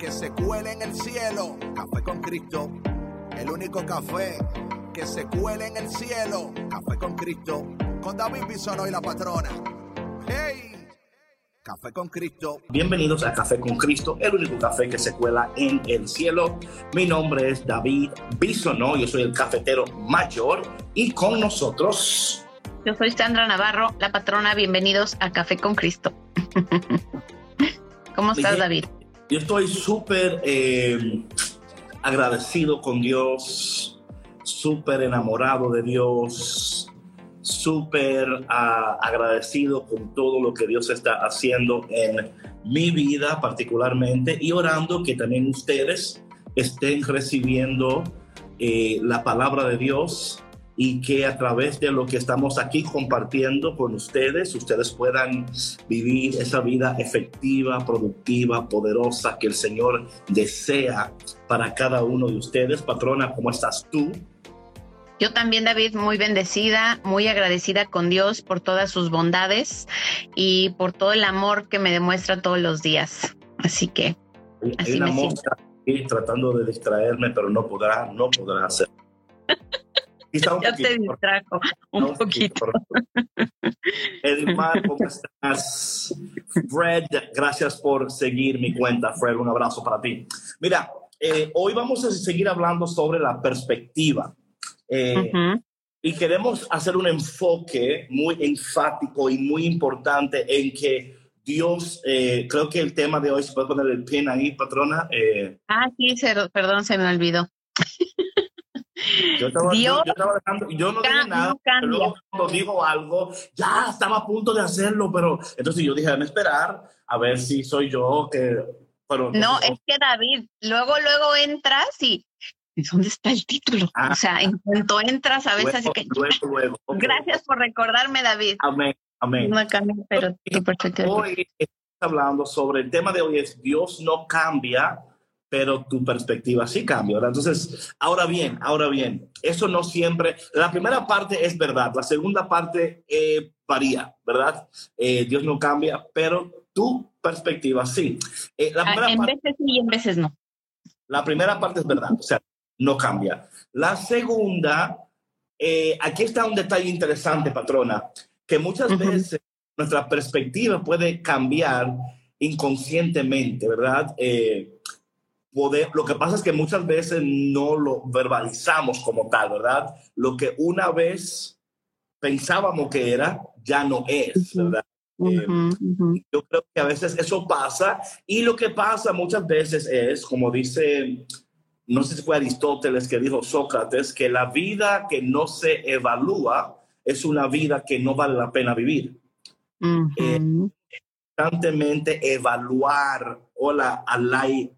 que se cuele en el cielo. Café con Cristo. El único café que se cuele en el cielo. Café con Cristo. Con David Bisonó y la patrona. ¡Hey! Café con Cristo. Bienvenidos a Café con Cristo, el único café que se cuela en el cielo. Mi nombre es David Bisonó, yo soy el cafetero mayor y con nosotros... Yo soy Sandra Navarro, la patrona. Bienvenidos a Café con Cristo. ¿Cómo estás, David? Yo estoy súper eh, agradecido con Dios, súper enamorado de Dios, súper uh, agradecido con todo lo que Dios está haciendo en mi vida particularmente y orando que también ustedes estén recibiendo eh, la palabra de Dios y que a través de lo que estamos aquí compartiendo con ustedes, ustedes puedan vivir esa vida efectiva, productiva, poderosa que el Señor desea para cada uno de ustedes. Patrona, ¿cómo estás tú? Yo también, David, muy bendecida, muy agradecida con Dios por todas sus bondades y por todo el amor que me demuestra todos los días. Así que así Hay una mosca aquí tratando de distraerme, pero no podrá, no podrá hacerlo. ya te distrajo un, un poquito. Edmar, ¿cómo estás? Fred, gracias por seguir mi cuenta, Fred. Un abrazo para ti. Mira, eh, hoy vamos a seguir hablando sobre la perspectiva. Eh, uh -huh. Y queremos hacer un enfoque muy enfático y muy importante en que Dios, eh, creo que el tema de hoy, se puede poner el pin ahí, patrona. Eh, ah, sí, perdón, se me olvidó. Yo estaba, Dios yo, yo estaba dejando, yo no dije nada, pero luego cuando dijo algo, ya estaba a punto de hacerlo, pero entonces yo dije, déjame esperar a ver si soy yo que... Pero, no, es que David, luego, luego entras y ¿dónde está el título? Ah, o sea, en cuanto entras a veces luego, así que... Luego, luego, okay. Gracias por recordarme, David. Amén, amén. No cambia, pero. Hoy estamos hablando sobre el tema de hoy es Dios no cambia, pero tu perspectiva sí cambia, ¿verdad? Entonces, ahora bien, ahora bien, eso no siempre, la primera parte es verdad, la segunda parte eh, varía, ¿verdad? Eh, Dios no cambia, pero tu perspectiva sí. Eh, la primera en parte, veces sí y en veces no. La primera parte es verdad, o sea, no cambia. La segunda, eh, aquí está un detalle interesante, patrona, que muchas uh -huh. veces nuestra perspectiva puede cambiar inconscientemente, ¿verdad? Eh, Poder, lo que pasa es que muchas veces no lo verbalizamos como tal, ¿verdad? Lo que una vez pensábamos que era, ya no es, ¿verdad? Uh -huh, uh -huh. Eh, yo creo que a veces eso pasa y lo que pasa muchas veces es, como dice, no sé si fue Aristóteles que dijo Sócrates, que la vida que no se evalúa es una vida que no vale la pena vivir. Uh -huh. eh, constantemente evaluar, hola, Alay,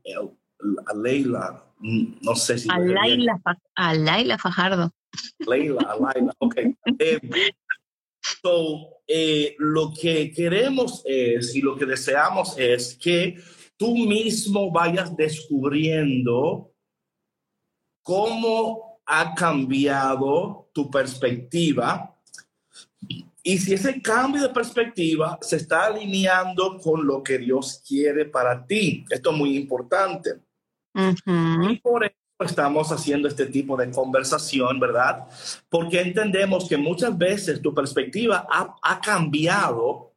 a Leila, no sé si... A Laila, a Laila Fajardo. Leila, a Laila, ok. Eh, so, eh, lo que queremos es y lo que deseamos es que tú mismo vayas descubriendo cómo ha cambiado tu perspectiva y si ese cambio de perspectiva se está alineando con lo que Dios quiere para ti. Esto es muy importante. Uh. Y por eso estamos haciendo este tipo de conversación, ¿verdad? Porque entendemos que muchas veces tu perspectiva ha, ha cambiado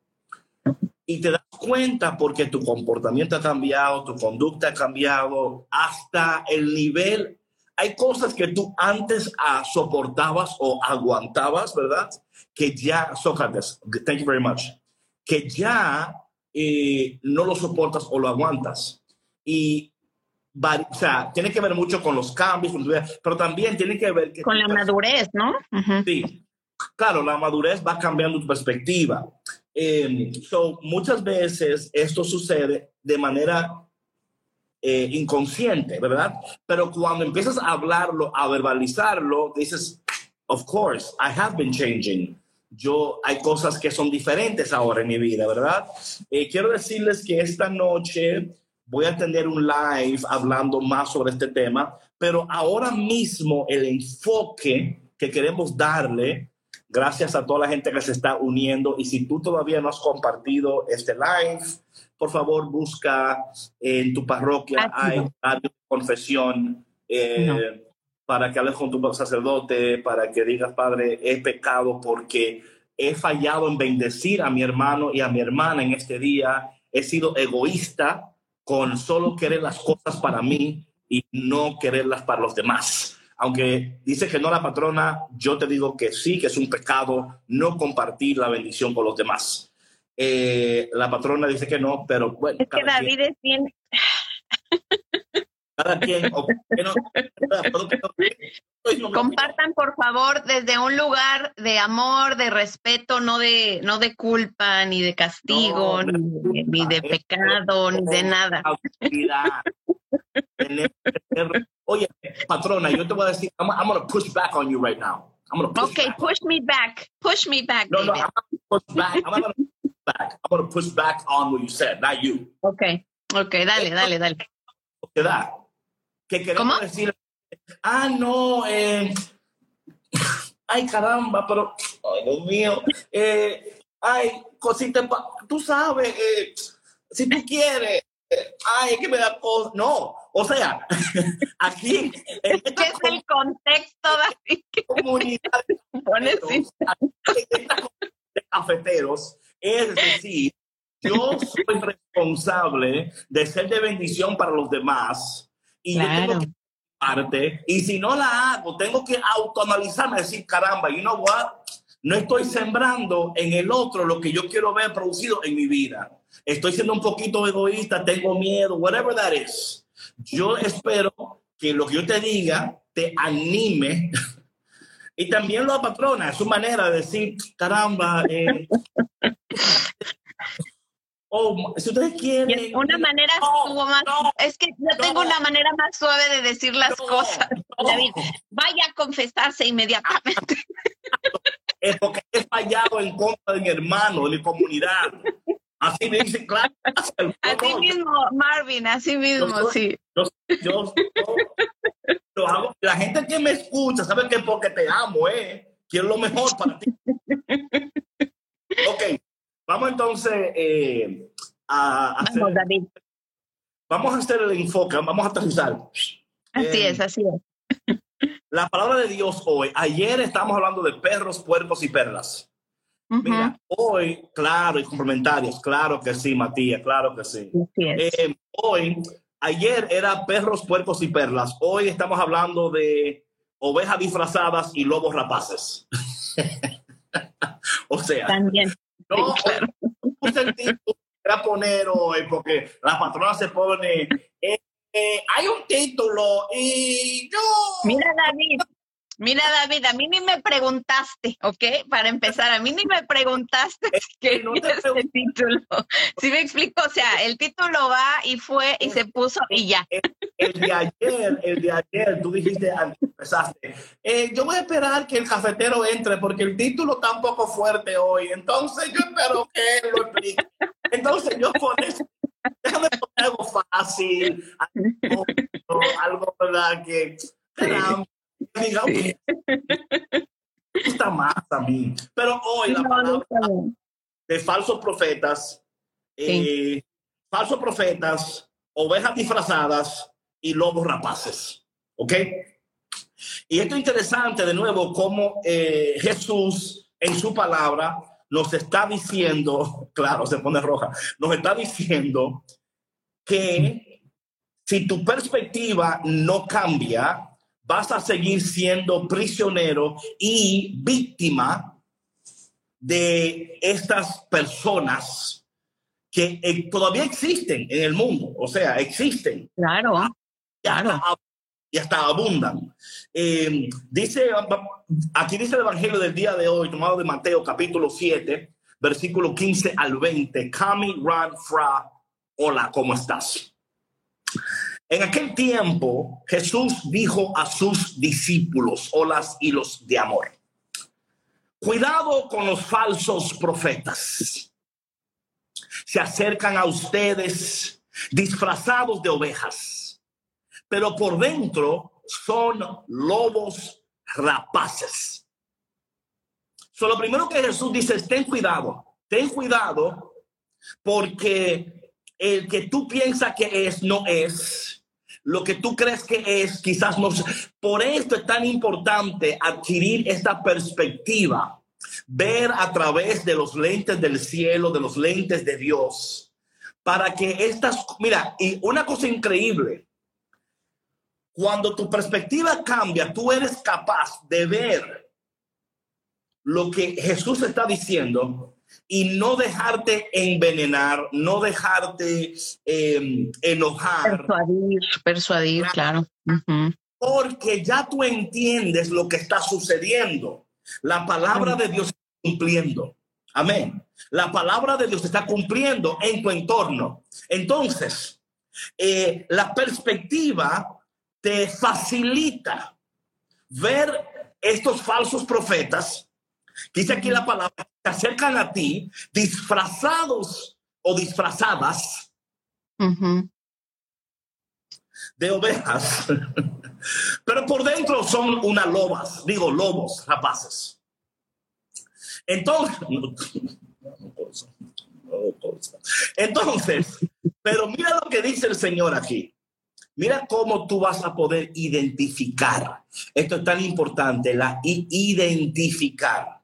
y te das cuenta porque tu comportamiento ha cambiado, tu conducta ha cambiado, hasta el nivel. Hay cosas que tú antes ah, soportabas o aguantabas, ¿verdad? Que ya, Sócrates, thank you very much, que ya eh, no lo soportas o lo aguantas. Y o sea, tiene que ver mucho con los cambios, pero también tiene que ver... Que con la madurez, ¿no? Uh -huh. Sí, claro, la madurez va cambiando tu perspectiva. Eh, so, muchas veces esto sucede de manera eh, inconsciente, ¿verdad? Pero cuando empiezas a hablarlo, a verbalizarlo, dices, of course, I have been changing. Yo, hay cosas que son diferentes ahora en mi vida, ¿verdad? Eh, quiero decirles que esta noche voy a tener un live hablando más sobre este tema, pero ahora mismo el enfoque que queremos darle, gracias a toda la gente que se está uniendo, y si tú todavía no has compartido este live, por favor busca en tu parroquia, hay radio confesión. Eh, para que hables con tu sacerdote, para que digas, Padre, he pecado porque he fallado en bendecir a mi hermano y a mi hermana en este día, he sido egoísta con solo querer las cosas para mí y no quererlas para los demás. Aunque dice que no la patrona, yo te digo que sí, que es un pecado no compartir la bendición con los demás. Eh, la patrona dice que no, pero bueno. Es que David es bien. Cada quien. Compartan, por favor, desde un lugar de amor, de respeto, no de, no de culpa, ni de castigo, ni, de pecado, ni de nada. Oye, patrona, yo te voy a decir, I'm, I'm going to push back on you right now. I'm gonna push okay, back. push me back. Push me back. No, David. no, I'm going to push back. I'm going to push back. I'm going to push back on what you said, not you. Okay, okay, dale, dale, dale. ¿Qué da? Que queremos decir, ah, no, eh, ay, caramba, pero, ay, Dios mío, eh, ay, cosita, tú sabes, eh, si tú quieres, ay, que me da cosa. No, o sea, aquí. ¿Qué es el contexto, David? Comunidad de cafeteros, es decir, yo soy responsable de ser de bendición para los demás y yo tengo que parte y si no la hago, tengo que autoanalizarme, decir, caramba, you know what? No estoy sembrando en el otro lo que yo quiero ver producido en mi vida. Estoy siendo un poquito egoísta, tengo miedo, whatever that is. Yo espero que lo que yo te diga te anime y también lo patrona, es su manera de decir, caramba, eh, Oh, si ustedes quieren. Una manera más. es que yo tengo una manera más suave de decir las cosas. David, vaya a confesarse inmediatamente. Es porque he fallado en contra de mi hermano, de mi comunidad. Así me dice, claro. Así mismo, Marvin, así mismo, sí. Yo, lo hago. La gente que me escucha sabe que porque te amo, ¿eh? Quiero lo mejor para ti. Ok, Vamos entonces eh, a, hacer, vamos, David. vamos a hacer el enfoque, vamos a aterrizar. Así es, así es. La palabra de Dios hoy, ayer estamos hablando de perros, puercos y perlas. Mira, hoy, claro, y complementarios, claro que sí, Matías, claro que sí. Eh, hoy, ayer era perros, puercos y perlas. Hoy estamos hablando de ovejas disfrazadas y lobos rapaces. o sea, también. No, claro. puse el título era poner hoy porque la patrona se pone. Eh, eh, hay un título y yo. Mira, David, Mira, David, a mí ni me preguntaste, ¿ok? Para empezar, a mí ni me preguntaste qué no es este título. ¿Sí me explico? O sea, el título va y fue y se puso y ya. El, de ayer, el de ayer, tú dijiste, empezaste, eh, yo voy a esperar que el cafetero entre porque el título está un poco fuerte hoy. Entonces, yo espero que él lo explique. Entonces, yo por eso, déjame poner algo fácil, algo, algo ¿verdad? que diga, okay, gusta más a mí. Pero hoy la palabra de falsos profetas, eh, falsos profetas, ovejas disfrazadas y lobos rapaces. ¿Ok? Y esto es interesante de nuevo, como eh, Jesús en su palabra nos está diciendo, claro, se pone roja, nos está diciendo que si tu perspectiva no cambia, vas a seguir siendo prisionero y víctima de estas personas que eh, todavía existen en el mundo, o sea, existen. Claro, claro. y hasta abundan. Eh, dice, aquí dice el Evangelio del día de hoy, tomado de Mateo capítulo 7, versículo 15 al 20. Kami Ran Fra, hola, ¿cómo estás? En aquel tiempo Jesús dijo a sus discípulos, olas hilos de amor, cuidado con los falsos profetas. Se acercan a ustedes disfrazados de ovejas, pero por dentro son lobos rapaces. So, lo primero que Jesús dice es, ten cuidado, ten cuidado, porque el que tú piensas que es, no es. Lo que tú crees que es, quizás no. Por esto es tan importante adquirir esta perspectiva, ver a través de los lentes del cielo, de los lentes de Dios, para que estas, mira, y una cosa increíble, cuando tu perspectiva cambia, tú eres capaz de ver lo que Jesús está diciendo y no dejarte envenenar, no dejarte em, enojar. Persuadir, persuadir, claro. Porque ya tú entiendes lo que está sucediendo. La palabra de Dios está cumpliendo. Amén. La palabra de Dios está cumpliendo en tu entorno. Entonces, eh, la perspectiva te facilita ver estos falsos profetas. Dice aquí la palabra, se acercan a ti disfrazados o disfrazadas de ovejas, pero por dentro son unas lobas, digo lobos rapaces. Entonces, entonces, pero mira lo que dice el Señor aquí. Mira cómo tú vas a poder identificar. Esto es tan importante, la identificar.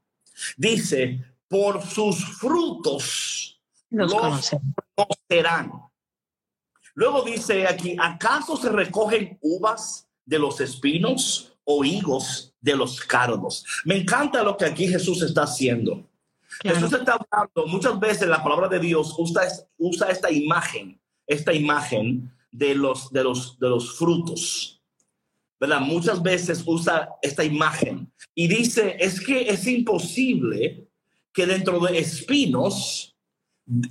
Dice, por sus frutos los, conocerán. Luego dice aquí, ¿acaso se recogen uvas de los espinos o higos de los cardos? Me encanta lo que aquí Jesús está haciendo. Jesús está hablando, muchas veces la palabra de Dios usa, usa esta imagen, esta imagen de los, de los, de los frutos. ¿Verdad? Muchas veces usa esta imagen y dice, es que es imposible que dentro de espinos,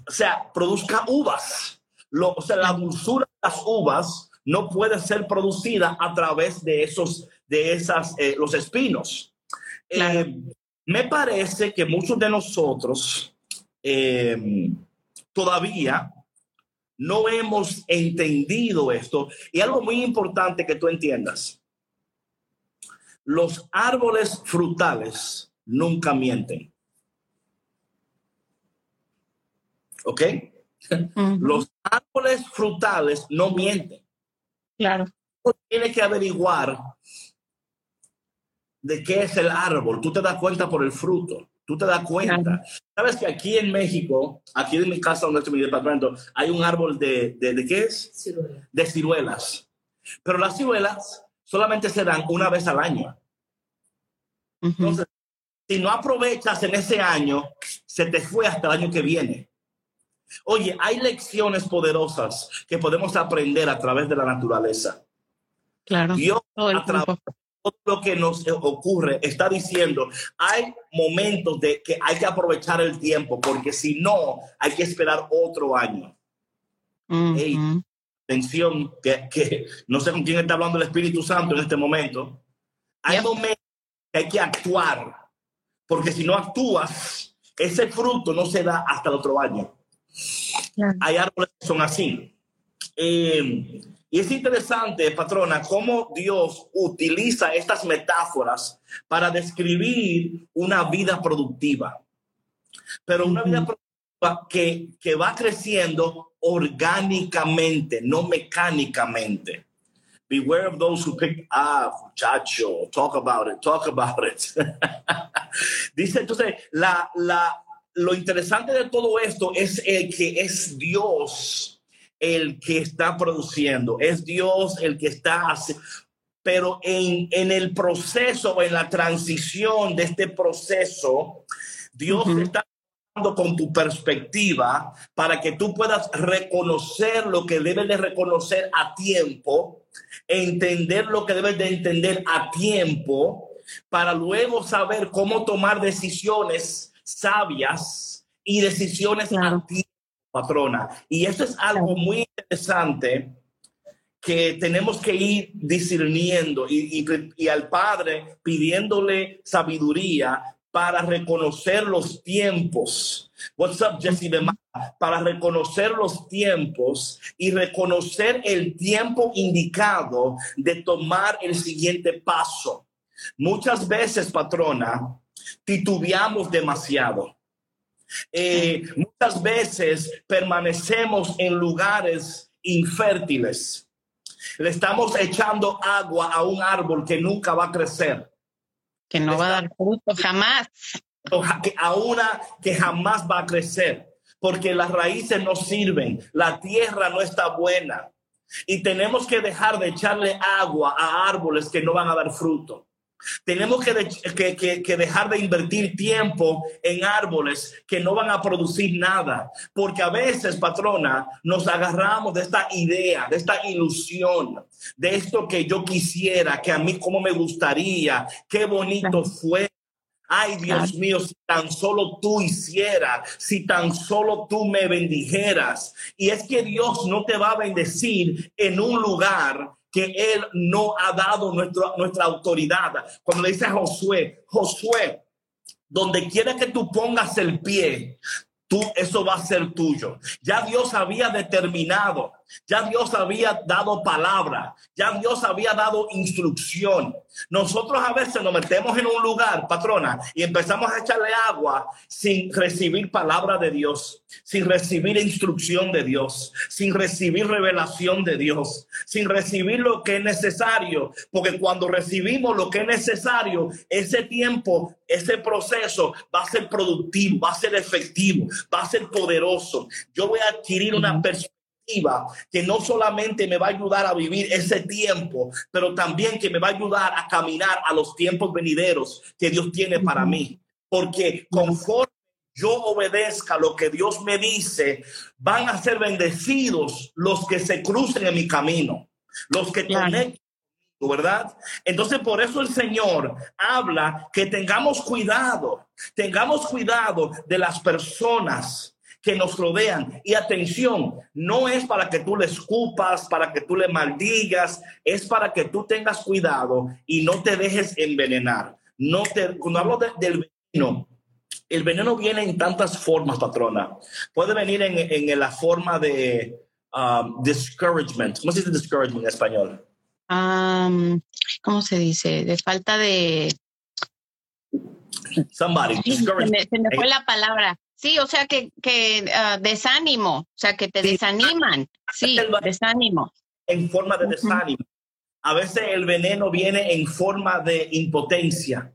o sea, produzca uvas. Lo, o sea, la dulzura de las uvas no puede ser producida a través de esos, de esas, eh, los espinos. Eh, me parece que muchos de nosotros eh, todavía no hemos entendido esto. Y algo muy importante que tú entiendas. Los árboles frutales nunca mienten. ¿Ok? Los árboles frutales no mienten. Claro. Tiene que averiguar de qué es el árbol. Tú te das cuenta por el fruto. Tú te das cuenta. Sabes que aquí en México, aquí en mi casa donde estoy mi departamento, hay un árbol de, de, qué es? Ciruela. De ciruelas. Pero las ciruelas solamente se dan una vez al año. Entonces, si no aprovechas en ese año, se te fue hasta el año que viene. Oye, hay lecciones poderosas que podemos aprender a través de la naturaleza. Claro. Dios, a través todo lo que nos ocurre está diciendo, hay momentos de que hay que aprovechar el tiempo, porque si no, hay que esperar otro año. atención, que, no sé con quién está hablando el Espíritu Santo en este momento. Hay momentos que hay que actuar, porque si no actúas, ese fruto no se da hasta el otro año. Hay árboles que son así. Eh, y es interesante, patrona, cómo Dios utiliza estas metáforas para describir una vida productiva. Pero una vida productiva que, que va creciendo orgánicamente, no mecánicamente. Beware of those who pick, ah, muchacho, talk about it, talk about it. Dice entonces, la, la, lo interesante de todo esto es que es Dios el que está produciendo, es Dios el que está haciendo. Pero en, en el proceso, en la transición de este proceso, Dios está dando con tu perspectiva para que tú puedas reconocer lo que debes de reconocer a tiempo, entender lo que debes de entender a tiempo, para luego saber cómo tomar decisiones sabias y decisiones activas, patrona. Y esto es algo muy interesante que tenemos que ir discerniendo y, y, al Padre pidiéndole sabiduría para reconocer los tiempos. What's up, Jesse Para reconocer los tiempos y reconocer el tiempo indicado de tomar el siguiente paso. Muchas veces, patrona, titubeamos demasiado. Eh, muchas veces permanecemos en lugares infértiles. Le estamos echando agua a un árbol que nunca va a crecer. Que no va a dar fruto jamás. A una que jamás va a crecer. Porque las raíces no sirven. La tierra no está buena. Y tenemos que dejar de echarle agua a árboles que no van a dar fruto. Tenemos que, dejar de invertir tiempo en árboles que no van a producir nada, porque a veces, patrona, nos agarramos de esta idea, de esta ilusión, de esto que yo quisiera, que a mí como me gustaría, qué bonito fue. Ay, Dios mío, si tan solo tú hicieras, si tan solo tú me bendijeras. Y es que Dios no te va a bendecir en un lugar que Él no ha dado nuestra, nuestra autoridad. Cuando le dice a Josué, Josué, donde quiera que tú pongas el pie, tú, eso va a ser tuyo. Ya Dios había determinado ya Dios había dado palabra, ya Dios había dado instrucción. Nosotros a veces nos metemos en un lugar, patrona, y empezamos a echarle agua sin recibir palabra de Dios, sin recibir instrucción de Dios, sin recibir revelación de Dios, sin recibir lo que es necesario, porque cuando recibimos lo que es necesario, ese tiempo, ese proceso va a ser productivo, va a ser efectivo, va a ser poderoso. Yo voy a adquirir una perspectiva que no solamente me va a ayudar a vivir ese tiempo, pero también que me va a ayudar a caminar a los tiempos venideros que Dios tiene para mí. Porque conforme yo obedezca lo que Dios me dice, van a ser bendecidos los que se crucen en mi camino, los que conecten ¿verdad? Entonces, por eso el Señor habla que tengamos cuidado, tengamos cuidado de las personas que nos rodean. Y atención, no es para que tú le escupas, para que tú le maldigas, es para que tú tengas cuidado y no te dejes envenenar. No te, cuando hablo del veneno, el veneno viene en tantas formas, patrona. Puede venir en, en la forma de um, discouragement. ¿Cómo se dice discouragement en español? Um, ¿Cómo se dice? De falta de... Somebody. se me fue la palabra. Sí, o sea que, que ah, desánimo, o sea que te desaniman. Sí, desánimo. En forma de desánimo. A veces el veneno viene en forma de impotencia.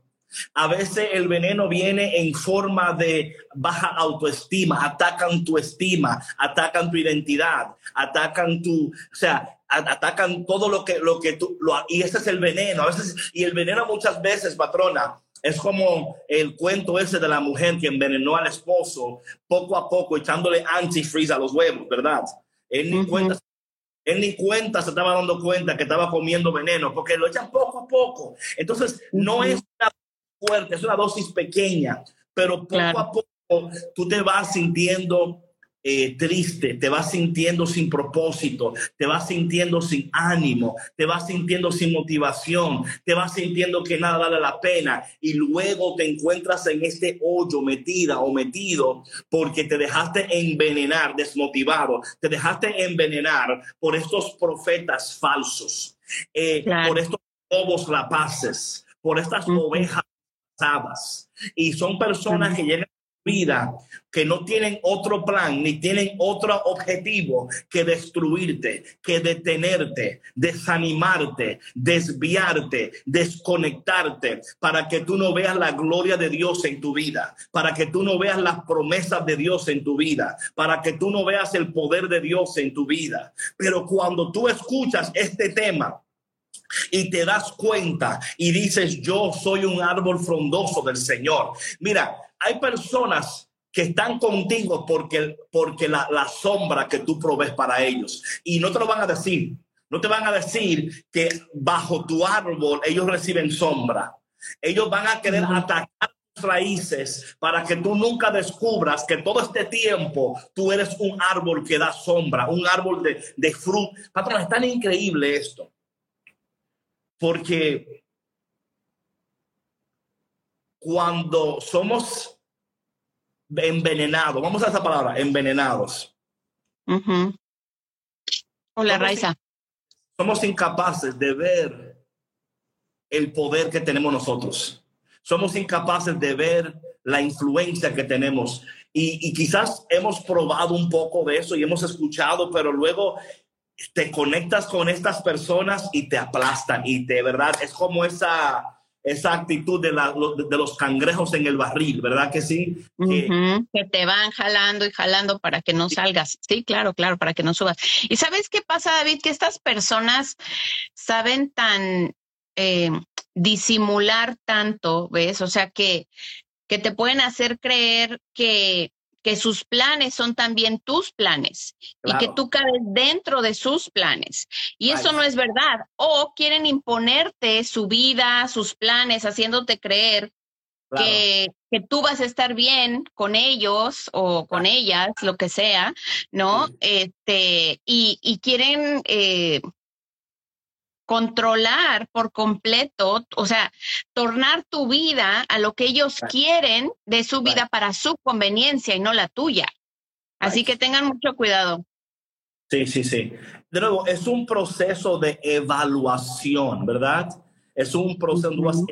A veces el veneno viene en forma de baja autoestima, atacan tu estima, atacan tu identidad, atacan tu, o sea, atacan todo lo que, lo que tú, lo, y ese es el veneno. A veces, y el veneno muchas veces, patrona, es como el cuento ese de la mujer que envenenó al esposo poco a poco echándole antifreeze a los huevos, ¿verdad? Él ni, cuenta, él ni cuenta se estaba dando cuenta que estaba comiendo veneno porque lo echan poco a poco. Entonces, no es una fuerte, es una dosis pequeña, pero poco a poco tú te vas sintiendo eh, triste, te vas sintiendo sin propósito, te vas sintiendo sin ánimo, te vas sintiendo sin motivación, te vas sintiendo que nada vale la pena y luego te encuentras en este hoyo metida o metido porque te dejaste envenenar, desmotivado, te dejaste envenenar por estos profetas falsos, eh, por estos lobos rapaces, por estas ovejas pasadas. Y son personas que llegan vida que no tienen otro plan ni tienen otro objetivo que destruirte, que detenerte, desanimarte, desviarte, desconectarte, para que tú no veas la gloria de Dios en tu vida, para que tú no veas las promesas de Dios en tu vida, para que tú no veas el poder de Dios en tu vida. Pero cuando tú escuchas este tema, y te das cuenta y dices, yo soy un árbol frondoso del Señor. Mira, hay personas que están contigo porque, porque la, la, sombra que tú provees para ellos. Y no te lo van a decir. No te van a decir que bajo tu árbol ellos reciben sombra. Ellos van a querer atacar raíces para que tú nunca descubras que todo este tiempo tú eres un árbol que da sombra, un árbol de, de fruto. Patrón, es tan increíble esto. Porque cuando somos envenenados, vamos a esa palabra, envenenados. Hola, Raiza. Somos incapaces de ver el poder que tenemos nosotros. Somos incapaces de ver la influencia que tenemos. Y, y, quizás hemos probado un poco de eso y hemos escuchado, pero luego te conectas con estas personas y te aplastan y de verdad es como esa esa actitud de, la, de, los cangrejos en el barril, ¿verdad que sí? Que, que, te van jalando y jalando para que no salgas. Sí, claro, claro, para que no subas. ¿Y sabes qué pasa, David? Que estas personas saben tan eh, disimular tanto, ¿ves? O sea, que, que te pueden hacer creer que que sus planes son también tus planes claro. y que tú cabes dentro de sus planes. Y eso no es verdad. O quieren imponerte su vida, sus planes, haciéndote creer claro. que, que, tú vas a estar bien con ellos o con ellas, lo que sea, ¿no? Este, y, y quieren... Eh, controlar por completo, o sea, tornar tu vida a lo que ellos right. quieren de su vida right. para su conveniencia y no la tuya. Así right. que tengan mucho cuidado. Sí, sí, sí. De nuevo, es un proceso de evaluación, ¿verdad? Es un proceso uh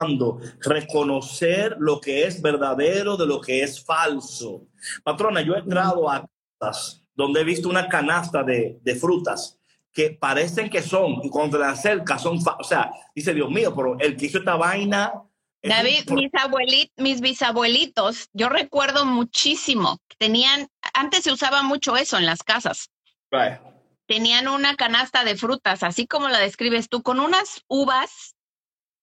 -huh. reconocer lo que es verdadero de lo que es falso. Patrona, yo he entrado a casas donde he visto una canasta de, de frutas que parecen que son, y cuando te la acercas son, o sea, dice Dios mío, pero el que hizo esta vaina. David, mis, abuelitos, mis bisabuelitos, yo recuerdo muchísimo, tenían, antes se usaba mucho eso en las casas. Right. Tenían una canasta de frutas, así como la describes tú, con unas uvas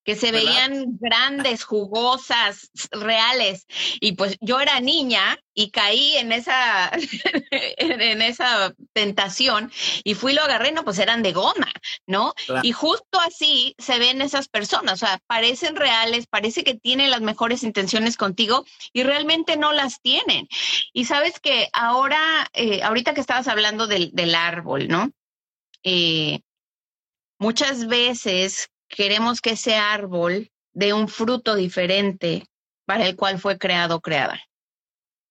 que se ¿verdad? veían grandes, jugosas, reales. Y pues yo era niña y caí en esa, en esa tentación y fui lo agarré, no, pues eran de goma, ¿no? Claro. Y justo así se ven esas personas, o sea, parecen reales, parece que tienen las mejores intenciones contigo y realmente no las tienen. Y sabes que ahora, eh, ahorita que estabas hablando del, del árbol, ¿no? Eh, muchas veces queremos que ese árbol dé un fruto diferente para el cual fue creado o creada.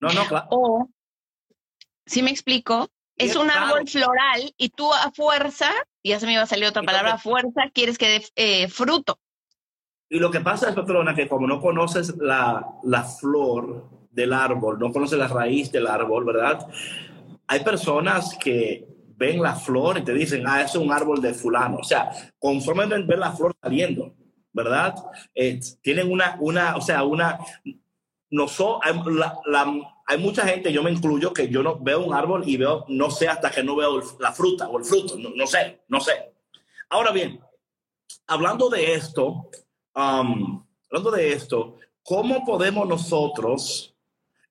No, no, claro. O, si ¿sí me explico, es, es un claro. árbol floral y tú a fuerza, y ya se me iba a salir otra palabra, a fuerza quieres que dé eh, fruto. Y lo que pasa es, Petrona, que como no conoces la, la flor del árbol, no conoces la raíz del árbol, ¿verdad? Hay personas que ven la flor y te dicen, ah, es un árbol de fulano. O sea, conforme ven la flor saliendo, ¿verdad? Eh, tienen una, una, o sea, una, no so, hay, la, la, hay mucha gente, yo me incluyo, que yo no veo un árbol y veo, no sé hasta que no veo la fruta o el fruto, no, no sé, no sé. Ahora bien, hablando de esto, um, hablando de esto, ¿cómo podemos nosotros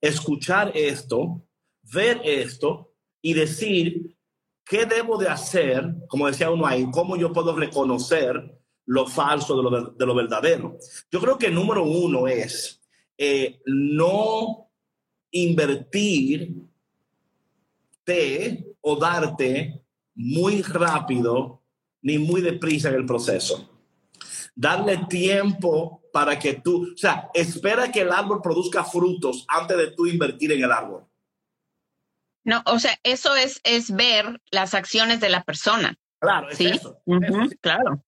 escuchar esto, ver esto y decir, ¿qué debo de hacer? Como decía uno ahí, ¿cómo yo puedo reconocer lo falso de lo, de lo verdadero? Yo creo que número uno es eh, no invertir o darte muy rápido ni muy deprisa en el proceso. Darle tiempo para que tú, o sea, espera que el árbol produzca frutos antes de tú invertir en el árbol. No, o sea, eso es, es ver las acciones de la persona. Claro, es ¿sí? eso. Uh -huh, eso. Claro.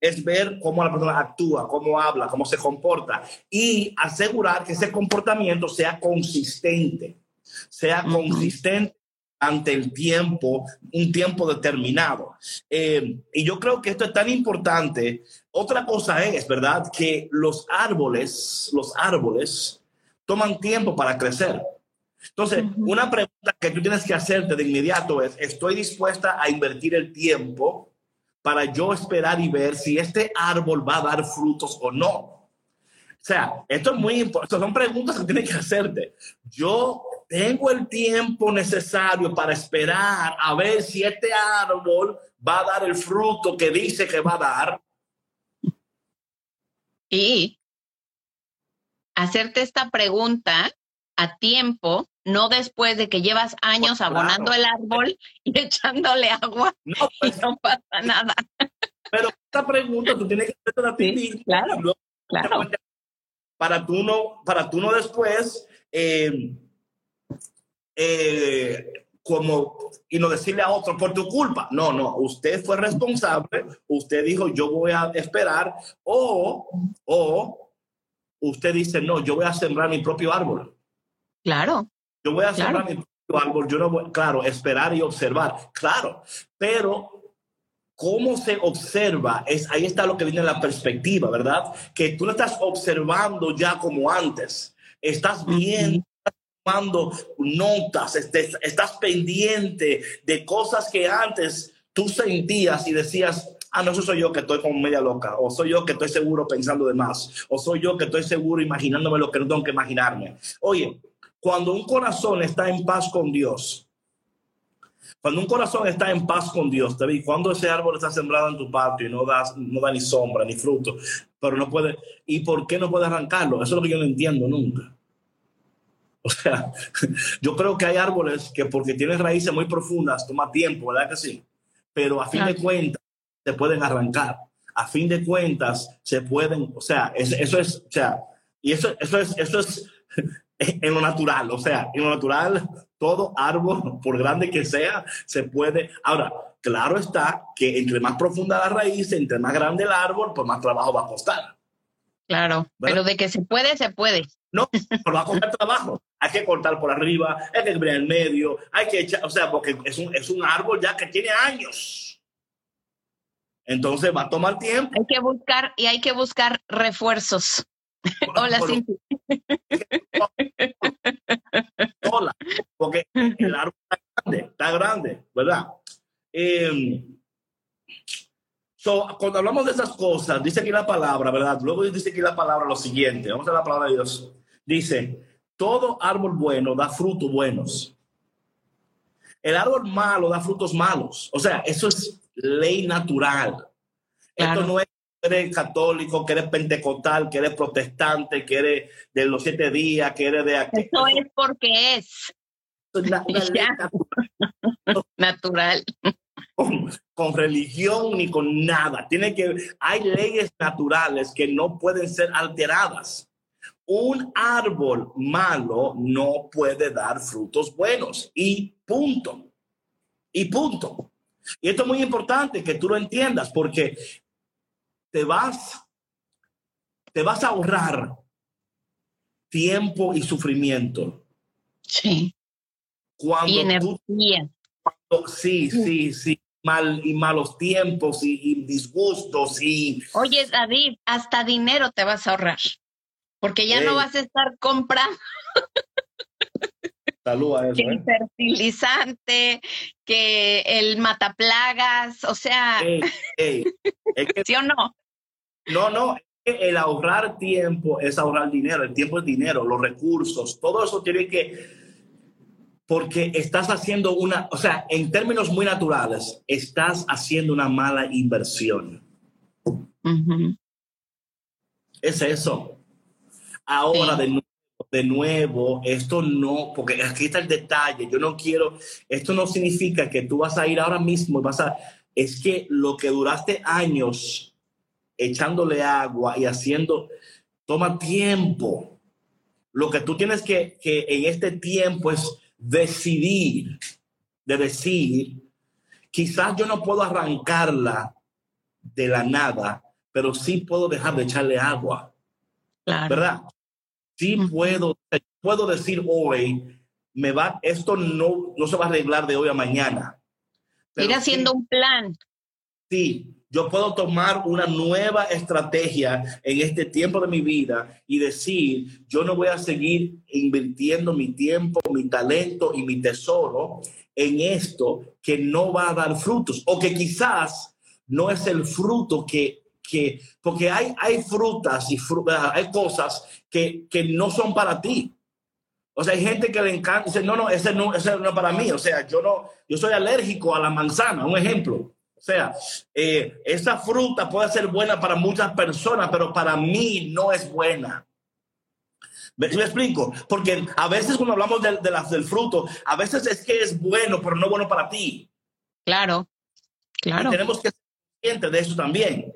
Es ver cómo la persona actúa, cómo habla, cómo se comporta y asegurar que ese comportamiento sea consistente, sea uh -huh. consistente ante el tiempo, un tiempo determinado. Eh, y yo creo que esto es tan importante. Otra cosa es, ¿verdad? Que los árboles, los árboles toman tiempo para crecer. Entonces, uh -huh. una pregunta que tú tienes que hacerte de inmediato es, ¿estoy dispuesta a invertir el tiempo para yo esperar y ver si este árbol va a dar frutos o no? O sea, esto es muy importante, son preguntas que tienes que hacerte. Yo tengo el tiempo necesario para esperar a ver si este árbol va a dar el fruto que dice que va a dar. Y hacerte esta pregunta a tiempo, no después de que llevas años abonando el árbol y echándole agua no, y pues, no pasa nada. Pero esta pregunta tú tienes que hacerla a ti Claro, claro. Para tú no, para tú no después, eh, eh, como, y no decirle a otro por tu culpa. No, no, usted fue responsable, usted dijo yo voy a esperar, o, o usted dice no, yo voy a sembrar mi propio árbol. Claro. Yo voy a sembrar mi propio árbol, yo no voy, claro, esperar y observar, claro, pero cómo se observa, es, ahí está lo que viene la perspectiva, ¿verdad? Que tú no estás observando ya como antes, estás viendo, estás tomando notas, este, estás pendiente de cosas que antes tú sentías y decías, ah, no, eso soy yo que estoy como media loca, o soy yo que estoy seguro pensando de más, o soy yo que estoy seguro imaginándome lo que no tengo que imaginarme. Oye, cuando un corazón está en paz con Dios, cuando un corazón está en paz con Dios, vi, cuando ese árbol está sembrado en tu patio y no da, no da ni sombra ni fruto, pero no puede, ¿y por qué no puede arrancarlo? Eso es lo que yo no entiendo nunca. O sea, yo creo que hay árboles que porque tienen raíces muy profundas, toma tiempo, ¿verdad que sí? Pero a fin de cuentas se pueden arrancar. A fin de cuentas se pueden, o sea, eso es, o sea, y eso, eso es, eso es en lo natural, o sea, en lo natural, todo árbol, por grande que sea, se puede. Ahora, claro está que entre más profunda la raíz, entre más grande el árbol, pues más trabajo va a costar. Claro, pero de que se puede, se puede. No, pero va a costar trabajo. Hay que cortar por arriba, hay que abrir el medio, hay que echar, o sea, porque es un, es un árbol ya que tiene años. Entonces va a tomar tiempo. Hay que buscar y hay que buscar refuerzos. Hola, Cintia. Hola, porque el árbol está grande, está grande, ¿verdad? Em, cuando hablamos de esas cosas, dice aquí la palabra, ¿verdad? Luego dice aquí la palabra lo siguiente, vamos a la palabra de Dios. Dice, todo árbol bueno da frutos buenos. El árbol malo da frutos malos. O sea, eso es ley natural. Esto no es eres católico, que eres pentecostal, que eres protestante, que eres de los siete días, que eres de aquí. Eso es porque es. natural. Con, religión ni con nada. Tiene que, hay leyes naturales que no pueden ser alteradas. Un árbol malo no puede dar frutos buenos. Y punto. Y punto. Y esto es muy importante que tú lo entiendas porque te vas, te vas a ahorrar tiempo y sufrimiento. Sí. Cuando y energía. sí, sí, sí. Mal, y malos tiempos y, disgustos y... Oye, David, hasta dinero te vas a ahorrar, porque ya no vas a estar comprando. Salud a eso, que el ¿eh? fertilizante, que el mataplagas, o sea, ¿sí o no? No, no, el ahorrar tiempo es ahorrar dinero, el tiempo es dinero, los recursos, todo eso tiene que, porque estás haciendo una, o sea, en términos muy naturales, estás haciendo una mala inversión. Es eso. Ahora, de nuevo, de nuevo, esto no, porque aquí está el detalle, yo no quiero, esto no significa que tú vas a ir ahora mismo y vas a, es que lo que duraste años echándole agua y haciendo, toma tiempo. Lo que tú tienes que, que en este tiempo es decidir, de decir, quizás yo no puedo arrancarla de la nada, pero sí puedo dejar de echarle agua. ¿Verdad? Sí puedo, puedo decir hoy, me va, esto no, no se va a arreglar de hoy a mañana. Ir haciendo un plan. Sí, yo puedo tomar una nueva estrategia en este tiempo de mi vida y decir, yo no voy a seguir invirtiendo mi tiempo, mi talento y mi tesoro en esto que no va a dar frutos o que quizás no es el fruto que, que porque hay, hay frutas y hay cosas que, que no son para ti. O sea, hay gente que le encanta, dice, no, no, ese no, ese no es para mí. O sea, yo no, yo soy alérgico a la manzana, un ejemplo. O sea, eh, esa fruta puede ser buena para muchas personas, pero para mí no es buena. ¿Me, me explico? Porque a veces cuando hablamos de, de las, del fruto, a veces es que es bueno, pero no bueno para ti. Claro, claro. Y tenemos que ser conscientes de eso también.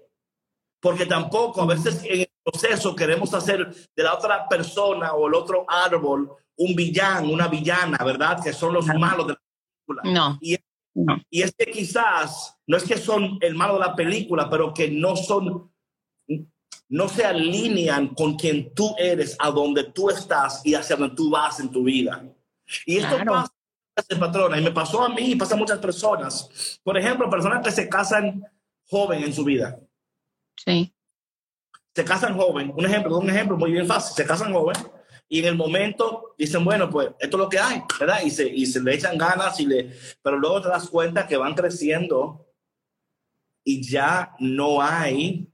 Porque tampoco a veces en el proceso queremos hacer de la otra persona o el otro árbol un villano, una villana, ¿verdad? Que son los malos de la película. No. Y, No. y es que quizás, no es que son el malo de la película, pero que no son, no se alinean con quien tú eres, a donde tú estás y hacia donde tú vas en tu vida. Y esto Claro. pasa, patrona, y me pasó a mí y pasa a muchas personas. Por ejemplo, personas que se casan joven en su vida. Sí, Se casan joven. Un ejemplo, un ejemplo muy bien fácil. Se casan joven y en el momento dicen, bueno, pues esto es lo que hay, ¿verdad? Y se, y se le echan ganas, y le, pero luego te das cuenta que van creciendo y ya no hay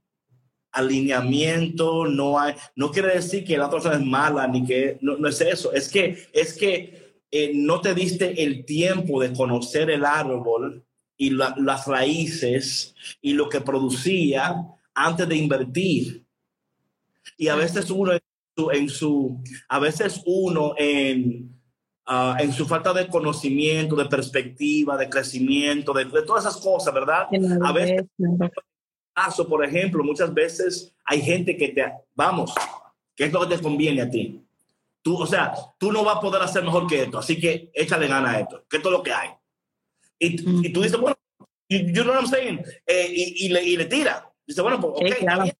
alineamiento, no hay, no quiere decir que la otra persona es mala, ni que, no, no es eso, es que, es que eh, no te diste el tiempo de conocer el árbol y la- las raíces y lo que producía antes de invertir. Y a veces uno en su, en su- a veces uno en, ah, en su falta de conocimiento, de perspectiva, de crecimiento, de, de todas esas cosas, ¿verdad? A veces caso, por ejemplo, muchas veces hay gente que te, vamos, que es lo que te conviene a ti. Tú, o sea, tú no vas a poder hacer mejor que esto, así que échale gana a esto, que esto es lo que hay. Y, y tú dices, bueno, you, you know what I'm saying? Eh, y, y le, y le tira. Dice, bueno, pues, ok, Sí, está claro. bien,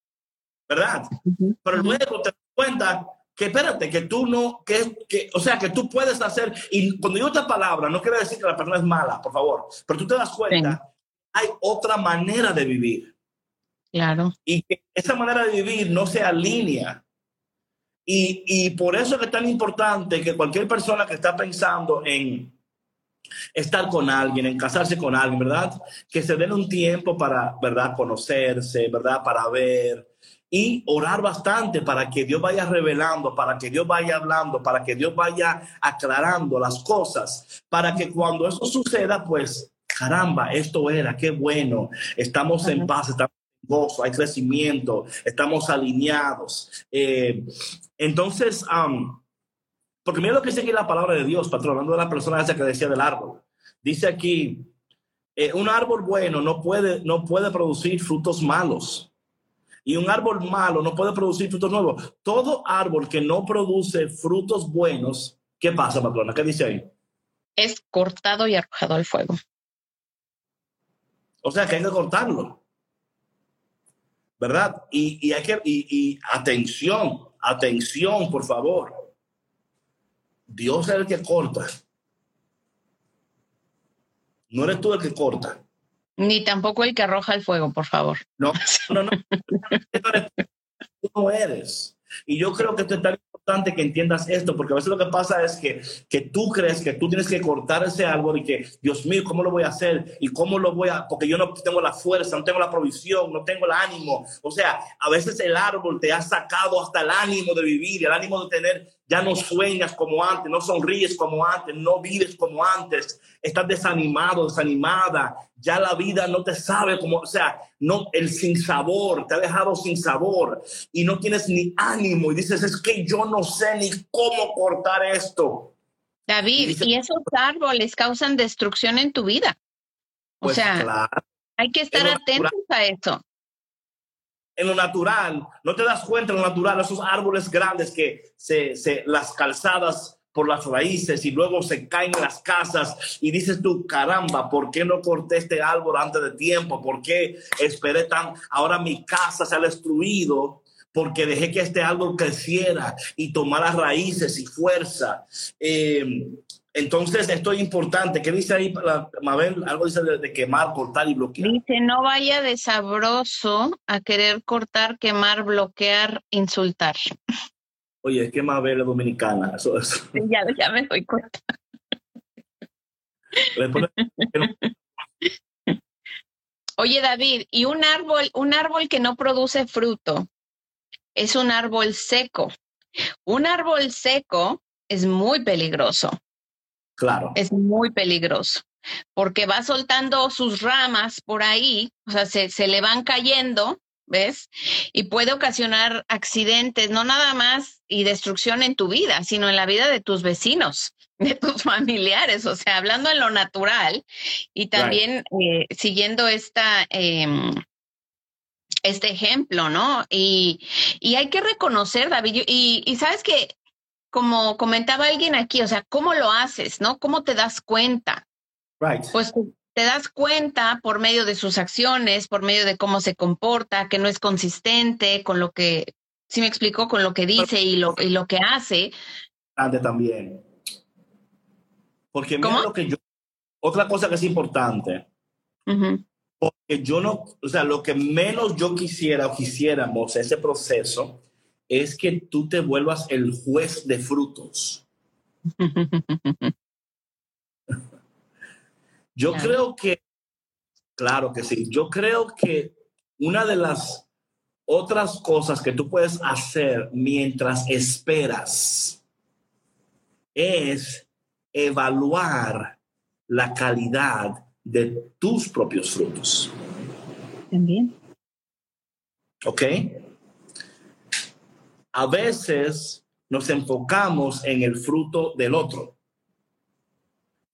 ¿verdad? Ujú. Pero luego te das cuenta que espérate, que tú no, que, que, o sea, que tú puedes hacer, y cuando digo esta palabra, no quiere decir que la persona es mala, por favor, pero tú te das cuenta, hay otra manera de vivir Claro. y que esa manera de vivir no se alinea. Y, y por eso es que es tan importante que cualquier persona que está pensando en estar con alguien, en casarse con alguien, ¿verdad? Que se den un tiempo para, ¿verdad? Conocerse, ¿verdad? Para ver y orar bastante para que Dios vaya revelando, para que Dios vaya hablando, para que Dios vaya aclarando las cosas, para que cuando eso suceda, pues, caramba, esto era, qué bueno, estamos en paz, estamos en gozo, hay crecimiento, estamos alineados. Eh, entonces, am, porque mira lo que dice aquí la palabra de Dios, patrón, hablando de la persona esa que decía del árbol. Dice aquí, eh, un árbol bueno no puede, no puede producir frutos malos. Y un árbol malo no puede producir frutos nuevos. Todo árbol que no produce frutos buenos, ¿qué pasa, patrona? ¿Qué dice ahí? Es cortado y arrojado al fuego. O sea, que hay que cortarlo. ¿Verdad? Y, y hay que, y, y atención, atención, por favor. Dios es el que corta. No eres tú el que corta. Ni tampoco el que arroja al fuego, por favor. No, no, no. Tú, tú no eres. Y yo creo que esto es tan importante que entiendas esto, porque a veces lo que pasa es que, que tú crees que tú tienes que cortar ese árbol y que, Dios mío, ¿cómo lo voy a hacer? ¿Y cómo lo voy a...? Porque yo no tengo la fuerza, no tengo la provisión, no tengo el ánimo. O sea, a veces el árbol te ha sacado hasta el ánimo de vivir, el ánimo de tener, ya no sueñas como antes, no sonríes como antes, no vives como antes, estás desanimado, desanimada, ya la vida no te sabe como, o sea, no, el sinsabor, te ha dejado sin sabor y no tienes ni ánimo y dices, es que yo no sé ni cómo cortar esto. David, Y esos árboles causan destrucción en tu vida. O Pues sea, claro, hay que estar atentos a eso. en lo natural, no te das cuenta en lo natural, esos árboles grandes que se, se las calzadas por las raíces y luego se caen en las casas y dices tú, caramba, ¿por qué no corté este árbol antes de tiempo? ¿Por qué esperé tan, ahora mi casa se ha destruido? Porque dejé que este árbol creciera y tomara raíces y fuerza. Eh, entonces, esto es importante. ¿Qué dice ahí, Mabel? Algo dice de, de quemar, cortar y bloquear. Dice, no vaya de sabroso a querer cortar, quemar, bloquear, insultar. Oye, es que Mabel es dominicana. Eso, eso. Ya, ya me doy cuenta. Oye, David, y un árbol, un árbol que no produce fruto es un árbol seco. Un árbol seco es muy peligroso, Claro. es muy peligroso, porque va soltando sus ramas por ahí, o sea, se, se le van cayendo ¿ves? Y puede ocasionar accidentes, no nada más y destrucción en tu vida, sino en la vida de tus vecinos, de tus familiares, o sea, hablando en lo natural y también eh, siguiendo esta... Em, este ejemplo, ¿no? Y, y, hay que reconocer, David, y, y sabes que, como comentaba alguien aquí, o sea, ¿cómo lo haces, no? ¿Cómo te das cuenta? Right. Pues te das cuenta por medio de sus acciones, por medio de cómo se comporta, que no es consistente con lo que, sí me explicó, con lo que dice y lo, y lo que hace. Antes también. Porque mira lo que yo, otra cosa que es importante, porque yo no, o sea, lo que menos yo quisiera o quisiéramos ese proceso es que tú te vuelvas el juez de frutos. Yo creo que, claro que sí, yo creo que una de las otras cosas que tú puedes hacer mientras esperas es evaluar la calidad de tus propios frutos. También. ¿Ok? A veces nos enfocamos en el fruto del otro,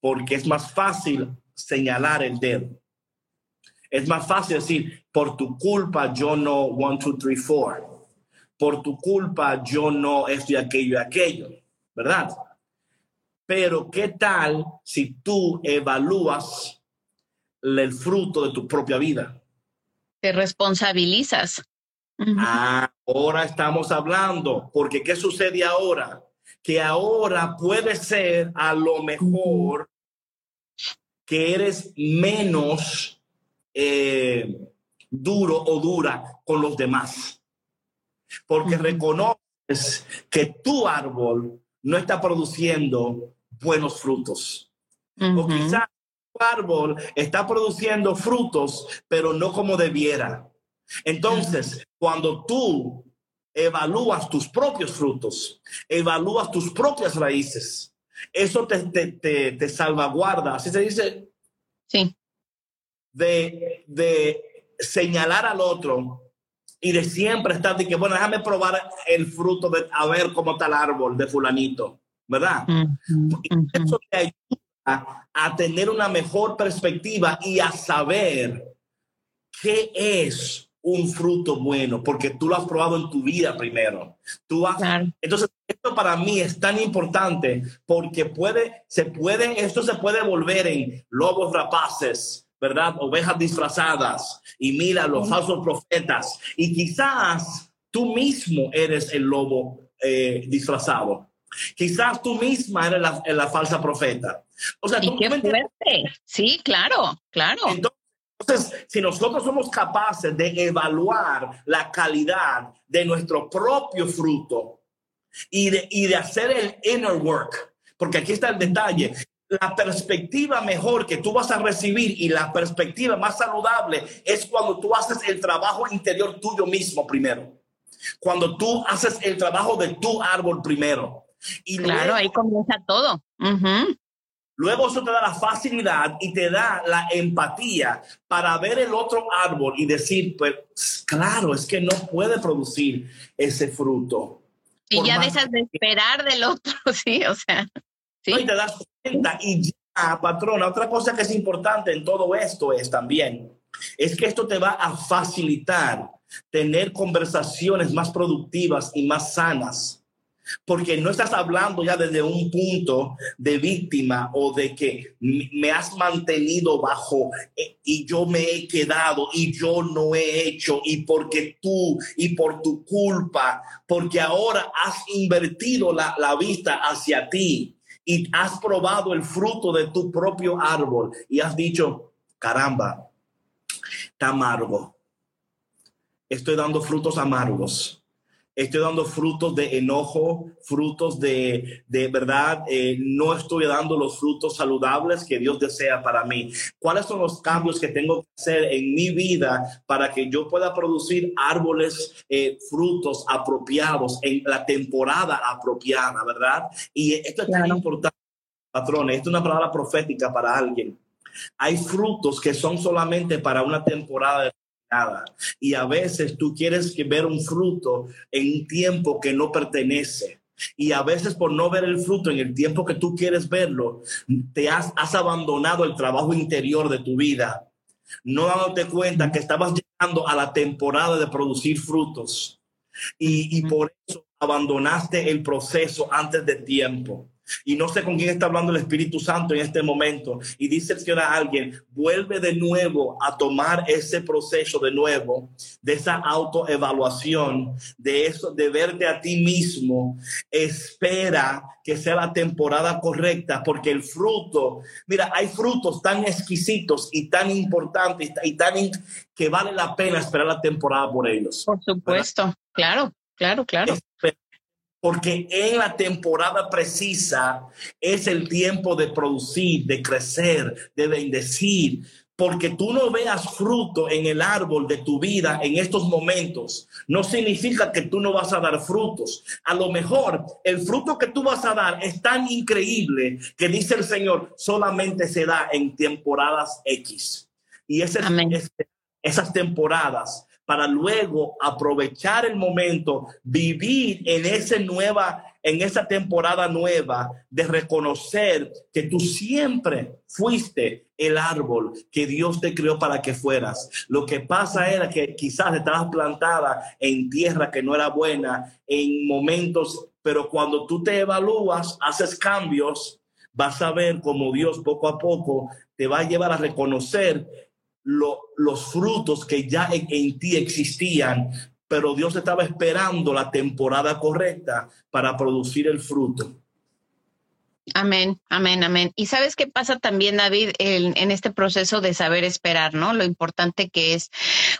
porque es más fácil señalar el dedo. Es más fácil decir, por tu culpa yo no, one, two, three, four. Por tu culpa yo no esto y aquello y aquello, ¿verdad? Pero ¿qué tal si tú evalúas el fruto de tu propia vida? Te responsabilizas. ahora estamos hablando, porque ¿qué sucede ahora? Que ahora puede ser a lo mejor que eres menos eh, duro o dura con los demás. Porque reconoces que tu árbol no está produciendo buenos frutos. O quizás tu árbol está produciendo frutos, pero no como debiera. Entonces, cuando tú evalúas tus propios frutos, evalúas tus propias raíces, eso te, te, te, salvaguarda, así se dice. Sí. De, de señalar al otro y de siempre estar de que, bueno, déjame probar el fruto de a ver cómo está el árbol de fulanito, ¿verdad? Eso te ayuda a tener una mejor perspectiva y a saber qué es un fruto bueno, porque tú lo has probado en tu vida primero. Tú has, Entonces, esto para mí es tan importante porque puede, se puede, esto se puede volver en lobos rapaces, ¿verdad? Ovejas disfrazadas y mira los falsos profetas. Y quizás tú mismo eres el lobo eh, disfrazado. Quizás tú misma eres la, la falsa profeta. O sea, tú qué fuerte. Sí, claro, claro. Entonces, si nosotros somos capaces de evaluar la calidad de nuestro propio fruto y de, y de hacer el inner work, porque aquí está el detalle, la perspectiva mejor que tú vas a recibir y la perspectiva más saludable es cuando tú haces el trabajo interior tuyo mismo primero. Cuando tú haces el trabajo de tu árbol primero. Y claro, ahí comienza todo. Luego eso te da la facilidad y te da la empatía para ver el otro árbol y decir, pues claro, es que no puede producir ese fruto. Y ya dejas de esperar del otro, sí, o sea. ¿sí? y te das cuenta y ya, patrona, otra cosa que es importante en todo esto es también, es que esto te va a facilitar tener conversaciones más productivas y más sanas porque no estás hablando ya desde un punto de víctima o de que me has mantenido bajo eh, y yo me he quedado y yo no he hecho y porque tú y por tu culpa, porque ahora has invertido la, la vista hacia ti y has probado el fruto de tu propio árbol y has dicho, caramba, está amargo. Estoy dando frutos amargos estoy dando frutos de enojo, frutos de, de verdad, eh, no estoy dando los frutos saludables que Dios desea para mí. ¿Cuáles son los cambios que tengo que hacer en mi vida para que yo pueda producir árboles, eh, frutos apropiados en la temporada apropiada, verdad? Y esto es tan importante, patrones, esto es una palabra profética para alguien. Hay frutos que son solamente para una temporada Y a veces tú quieres ver un fruto en un tiempo que no pertenece. Y a veces por no ver el fruto en el tiempo que tú quieres verlo, te has, has abandonado el trabajo interior de tu vida, no dándote cuenta que estabas llegando a la temporada de producir frutos. Y, y por eso abandonaste el proceso antes de tiempo. Y no sé con quién está hablando el Espíritu Santo en este momento. Y dice el Señor a alguien, vuelve de nuevo a tomar ese proceso de nuevo, de esa autoevaluación, de eso, de verte a ti mismo. Espera que sea la temporada correcta, porque el fruto, mira, hay frutos tan exquisitos y tan importantes y tan que vale la pena esperar la temporada por ellos. Por supuesto, claro, claro, claro porque en la temporada precisa es el tiempo de producir, de crecer, de bendecir, porque tú no veas fruto en el árbol de tu vida en estos momentos, no significa que tú no vas a dar frutos. A lo mejor el fruto que tú vas a dar es tan increíble que dice el Señor, solamente se da en temporadas X. Y ese, esas temporadas para luego aprovechar el momento, vivir en esa nueva, en esa temporada nueva de reconocer que tú siempre fuiste el árbol que Dios te creó para que fueras. Lo que pasa era que quizás estabas plantada en tierra que no era buena, en momentos, pero cuando tú te evalúas, haces cambios, vas a ver cómo Dios poco a poco te va a llevar a reconocer los frutos que ya en, ti existían, pero Dios estaba esperando la temporada correcta para producir el fruto. Amén, amén, amén. Y sabes qué pasa también, David, en, en, este proceso de saber esperar, ¿no? Lo importante que es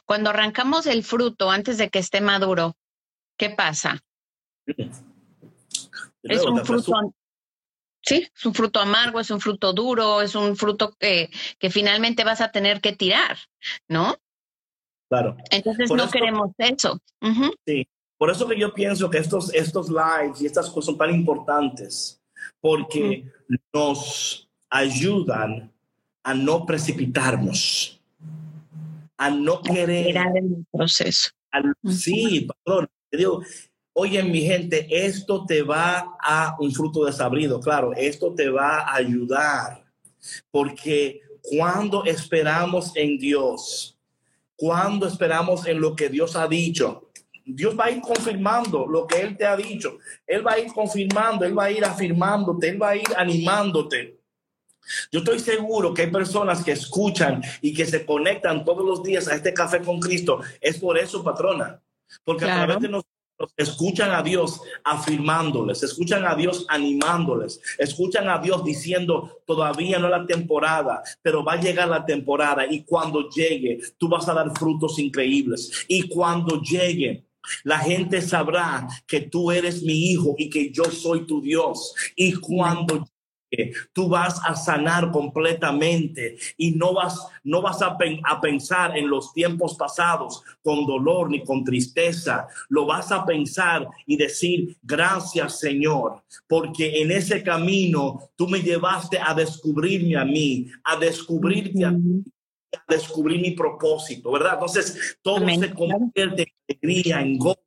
cuando arrancamos el fruto antes de que esté maduro, ¿qué pasa? Es un fruto, Sí, es un fruto amargo, es un fruto duro, es un fruto que, que finalmente vas a tener que tirar, ¿no? Claro. Entonces no queremos eso. Sí, por eso que yo pienso que estos, estos lives y estas cosas son tan importantes, porque nos ayudan a no precipitarnos, a no querer... el proceso. Sí, perdón, te digo, Oye, mi gente, esto te va a un fruto desabrido, claro, esto te va a ayudar, porque cuando esperamos en Dios, cuando esperamos en lo que Dios ha dicho, Dios va a ir confirmando lo que Él te ha dicho. Él va a ir confirmando, Él va a ir afirmándote, Él va a ir animándote. Yo estoy seguro que hay personas que escuchan y que se conectan todos los días a este café con Cristo. Es por eso, patrona. Porque a través de nosotros escuchan a Dios afirmándoles, escuchan a Dios animándoles, escuchan a Dios diciendo, todavía no la temporada, pero va a llegar la temporada y cuando llegue, tú vas a dar frutos increíbles. Y cuando llegue, la gente sabrá que tú eres mi hijo y que yo soy tu Dios. Y cuando tú vas a sanar completamente y no vas, no vas a, a, pensar en los tiempos pasados con dolor ni con tristeza. Lo vas a pensar y decir, gracias Señor, porque en ese camino tú me llevaste a descubrirme a mí, a descubrirte a mí a descubrir mi propósito, ¿verdad? Entonces todo se convierte en alegría, en gozo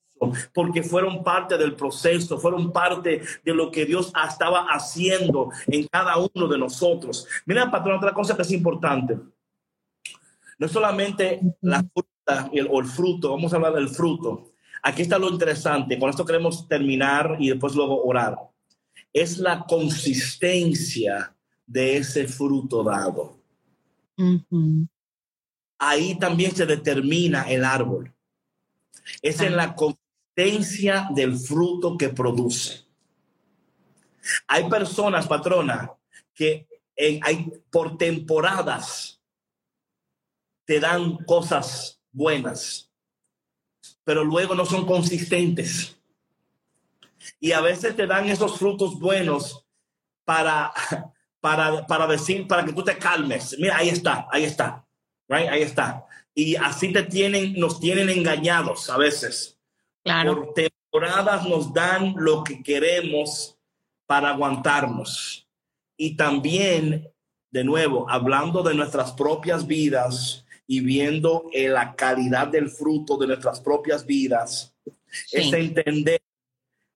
porque fueron parte del proceso, fueron parte de lo que Dios estaba haciendo en cada uno de nosotros. Mira, patrón, otra cosa que es importante. No solamente la fruta o el fruto, vamos a hablar del fruto. Aquí está lo interesante, con esto queremos terminar y después luego orar. Es la consistencia de ese fruto dado. Ahí también se determina el árbol. Es en la del fruto que produce. Hay personas, patrona, que hay, por temporadas te dan cosas buenas, pero luego no son consistentes. Y a veces te dan esos frutos buenos para, para, para decir, para que tú te calmes. Mira, ahí está, ahí está, right? ahí está. Y así te tienen, nos tienen engañados a veces. Por temporadas nos dan lo que queremos para aguantarnos. Y también, de nuevo, hablando de nuestras propias vidas y viendo eh, la calidad del fruto de nuestras propias vidas, es entender,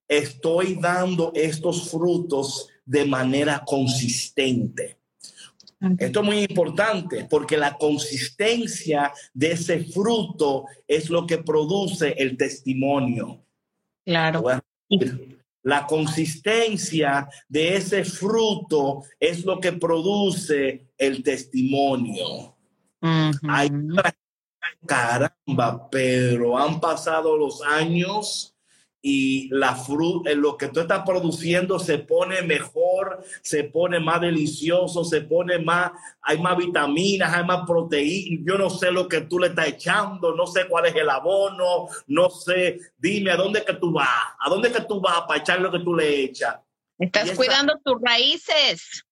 estoy dando estos frutos de manera consistente. Esto es muy importante porque la consistencia de ese fruto es lo que produce el testimonio. Claro. La consistencia de ese fruto es lo que produce el testimonio. caramba, pero han pasado los años y la fruta, eh, lo que tú estás produciendo se pone mejor, se pone más delicioso, se pone más, hay más vitaminas, hay más proteínas. Yo no sé lo que tú le estás echando, no sé cuál es el abono, no sé. Dime a dónde que tú vas, a dónde que tú vas para echar lo que tú le echas. Estás cuidando tus raíces.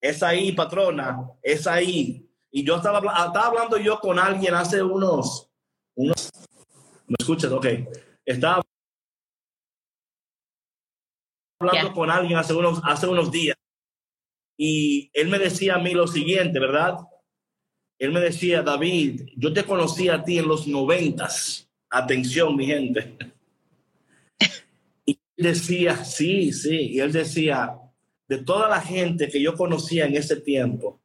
Es ahí, patrona, es ahí. Y yo estaba, estaba hablando yo con alguien hace unos, unos, ¿me escuchas? Ok. Estaba hablando con alguien hace unos, hace unos días y él me decía a mí lo siguiente, ¿verdad? Él me decía, David, yo te conocí a ti en los noventas. Atención, mi gente. Y él decía, sí, sí. Y él decía, de toda la gente que yo conocía en ese tiempo,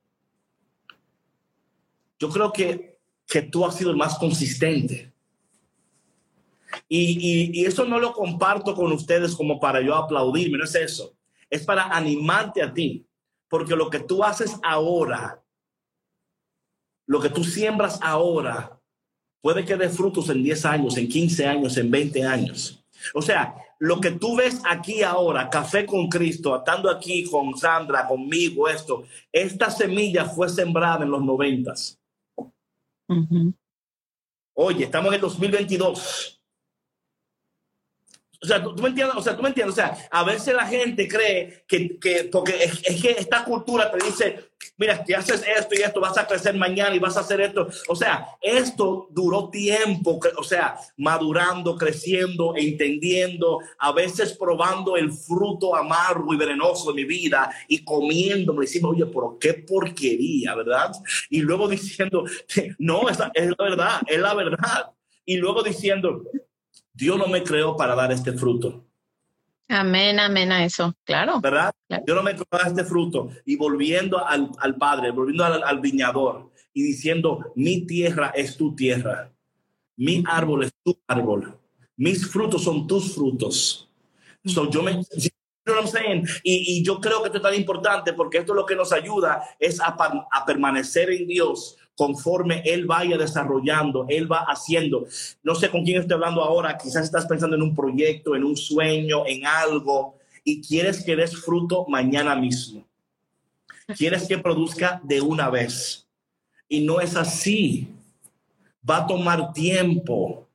yo creo que, que tú has sido el más consistente. Y, eso no lo comparto con ustedes como para yo aplaudirme, no es eso. Es para animarte a ti, porque lo que tú haces ahora, lo que tú siembras ahora, puede que dé frutos en 10 años, en 15 años, en 20 años. O sea, lo que tú ves aquí ahora, café con Cristo, atando aquí con Sandra, conmigo, esto, esta semilla fue sembrada en los noventas. Oye, estamos en el 2022. O sea, ¿tú, me entiendes? O sea, tú me entiendes. O sea, a veces la gente cree que, que porque es, que esta cultura te dice, mira, si haces esto y esto, vas a crecer mañana y vas a hacer esto. O sea, esto duró tiempo, o sea, madurando, creciendo, entendiendo, a veces probando el fruto amargo y venenoso de mi vida y comiendo, me diciendo, oye, pero qué porquería, ¿verdad? Y luego diciendo, no, es es la verdad, es la verdad. Y luego diciendo, Dios no me creó para dar este fruto. Amén, amén a eso, claro. ¿Verdad? Dios no me creó para este fruto. Y volviendo al, Padre, volviendo al, viñador y diciendo, mi tierra es tu tierra, mi árbol es tu árbol, mis frutos son tus frutos. So, yo me, y, y, yo creo que esto es tan importante porque esto es lo que nos ayuda es a, a permanecer en Dios conforme Él vaya desarrollando, Él va haciendo. No sé con quién estoy hablando ahora, quizás estás pensando en un proyecto, en un sueño, en algo, y quieres que des fruto mañana mismo. Quieres que produzca de una vez. Y no es así. Va a tomar tiempo.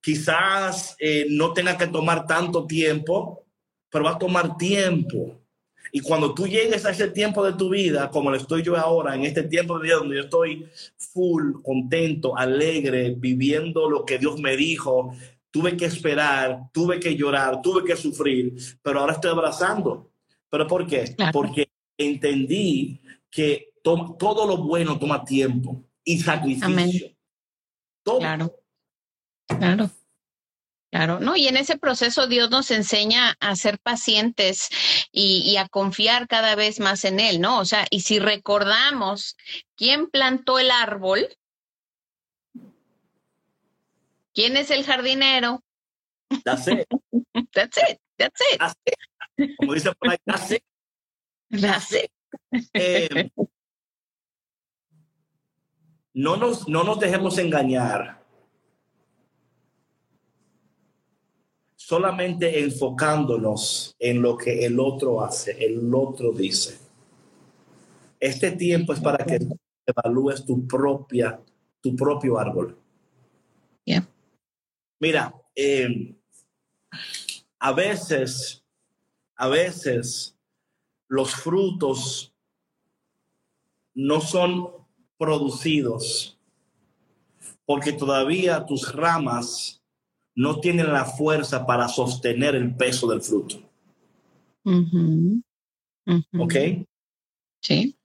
Quizás eh, no tenga que tomar tanto tiempo, pero va a tomar tiempo. Y cuando tú llegues a ese tiempo de tu vida, como lo estoy yo ahora, en este tiempo de vida donde yo estoy full, contento, alegre, viviendo lo que Dios me dijo, tuve que esperar, tuve que llorar, tuve que sufrir, pero ahora estoy abrazando. ¿Pero por qué? Porque entendí que todo lo bueno toma tiempo y sacrificio. Todo. Claro. Claro. Claro, ¿no? Y en ese proceso Dios nos enseña a ser pacientes y, a confiar cada vez más en Él, ¿no? O sea, y si recordamos quién plantó el árbol, quién es el jardinero. That's it. that's it. That's it. Como dice por ahí, that's it. That's it. Eh, no, nos, no nos dejemos engañar solamente enfocándonos en lo que el otro hace, el otro dice. Este tiempo es para que evalúes tu propia, tu propio árbol. Mira, eh, a veces, a veces los frutos no son producidos porque todavía tus ramas no tienen la fuerza para sostener el peso del fruto. ¿Ok? Sí.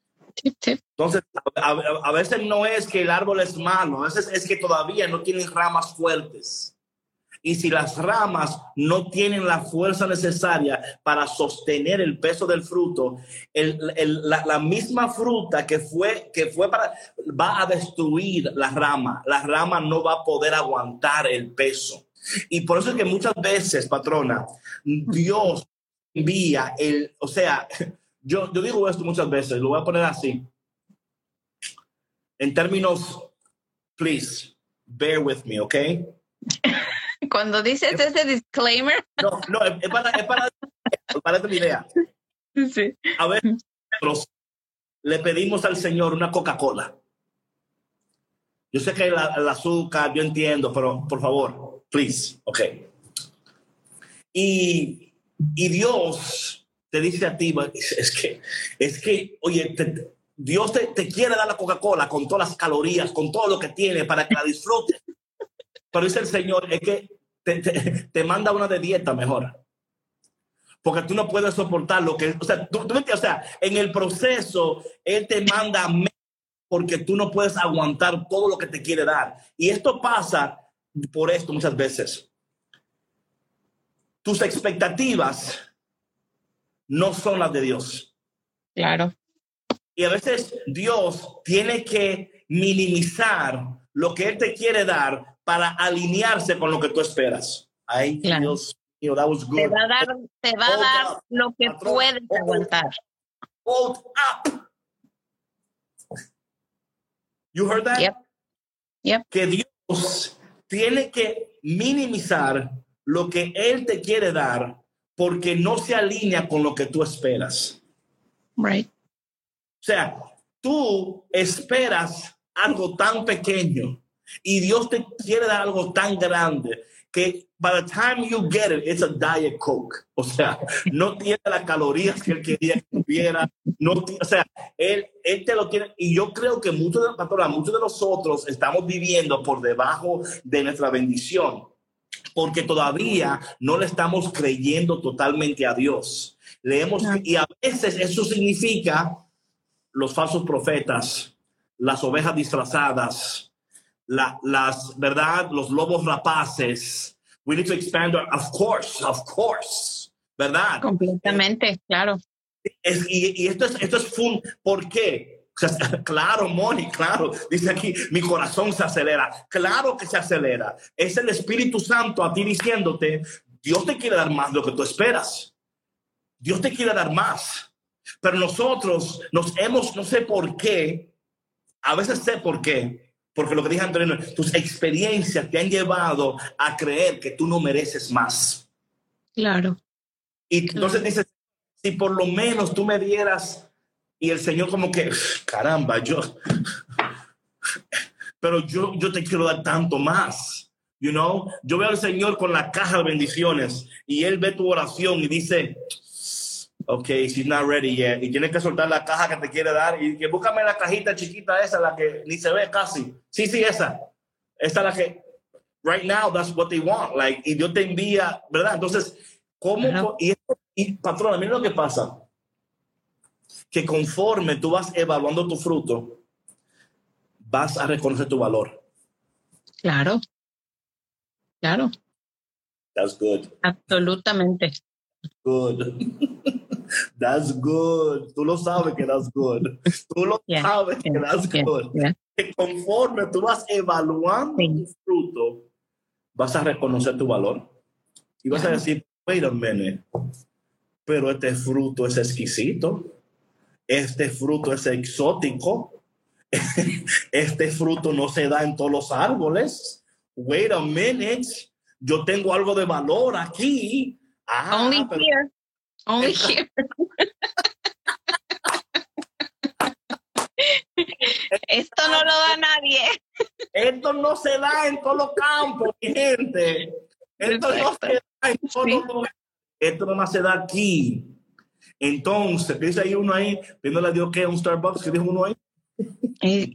Entonces, a, a, veces no es que el árbol es malo, a veces es que todavía no tienen ramas fuertes. Y si las ramas no tienen la fuerza necesaria para sostener el peso del fruto, el, el, la, la, misma fruta que fue, que fue para, va a destruir la rama. La rama no va a poder aguantar el peso. Y por eso es que muchas veces, patrona, Dios envía el, o sea, yo, yo digo esto muchas veces, lo voy a poner así. En términos, please, bear with me, ¿ok? Cuando dices ese disclaimer. No, no, es para, es para, para esta idea. Sí. A ver, le pedimos al Señor una Coca-Cola. Yo sé que el, el, azúcar, yo entiendo, pero por favor, please, ok. Y, y Dios te dice a ti, es que, es que, oye, te, Dios te, te, quiere dar la Coca-Cola con todas las calorías, con todo lo que tiene para que la disfrutes. Pero dice el Señor, es que te, te, te, manda una de dieta mejor. Porque tú no puedes soportar lo que... O sea, tú, tú, o sea, en el proceso, Él te manda porque tú no puedes aguantar todo lo que te quiere dar. Y esto pasa por esto muchas veces. Tus expectativas no son las de Dios. Claro. Y a veces Dios tiene que minimizar lo que Él te quiere dar para alinearse con lo que tú esperas. Ay, claro. Dios mío, that was good. Te va a dar, te va a dar up. lo que Patrón, puedes hold, aguantar. Hold up. You heard that? Yep. Yep. Que Dios tiene que minimizar lo que Él te quiere dar porque no se alinea con lo que tú esperas. Right. O sea, tú esperas algo tan pequeño y Dios te quiere dar algo tan grande que by the time you get it, it's a diet coke. O sea, no tiene las calorías que él quería que tuviera. No, o sea, él, él te lo tiene. Y yo creo que muchos de, pastora, muchos de nosotros estamos viviendo por debajo de nuestra bendición porque todavía no le estamos creyendo totalmente a Dios. Leemos, y a veces eso significa los falsos profetas, las ovejas disfrazadas, la, las, ¿verdad? Los lobos rapaces. We need to expand our, of course, of course, ¿verdad? Completamente, eh, claro. Es, y, y, esto es, esto es fun, ¿por qué? Claro, Moni, claro. Dice aquí, mi corazón se acelera. Claro que se acelera. Es el Espíritu Santo a ti diciéndote, Dios te quiere dar más de lo que tú esperas. Dios te quiere dar más. Pero nosotros nos hemos, no sé por qué, a veces sé por qué, porque lo que dije anteriormente, tus experiencias te han llevado a creer que tú no mereces más. Claro. Y entonces dices, si por lo menos tú me dieras y el Señor como que, caramba, yo, pero yo, yo te quiero dar tanto más. You know, yo veo al Señor con la caja de bendiciones y Él ve tu oración y dice, ok, she's not ready yet. Y tienes que soltar la caja que te quiere dar y que búscame la cajita chiquita esa, la que ni se ve casi. Sí, sí, esa. Esa es la que, right now, that's what they want. Like, y Dios te envía, ¿verdad? Entonces, ¿cómo? Y, y patrona, mira lo que pasa que conforme tú vas evaluando tu fruto, vas a reconocer tu valor. Claro. Claro. That's good. Absolutamente. Good. That's good. Tú lo sabes que that's good. Tú lo yeah, sabes yeah, que that's yeah, good. Que conforme tú vas evaluando tu fruto, vas a reconocer tu valor. Y vas a decir, wait a minute, pero este fruto es exquisito este fruto es exótico, este fruto no se da en todos los árboles. Wait a minute, yo tengo algo de valor aquí. Ah, Only pero... here. Only here. Esto no lo da nadie. Esto no se da en todos los campos, mi gente. Esto no se da en todos sí. los Esto no se da aquí. Entonces, dice ahí uno ahí, pidiéndole a Dios que un Starbucks, que dijo uno ahí. Eh,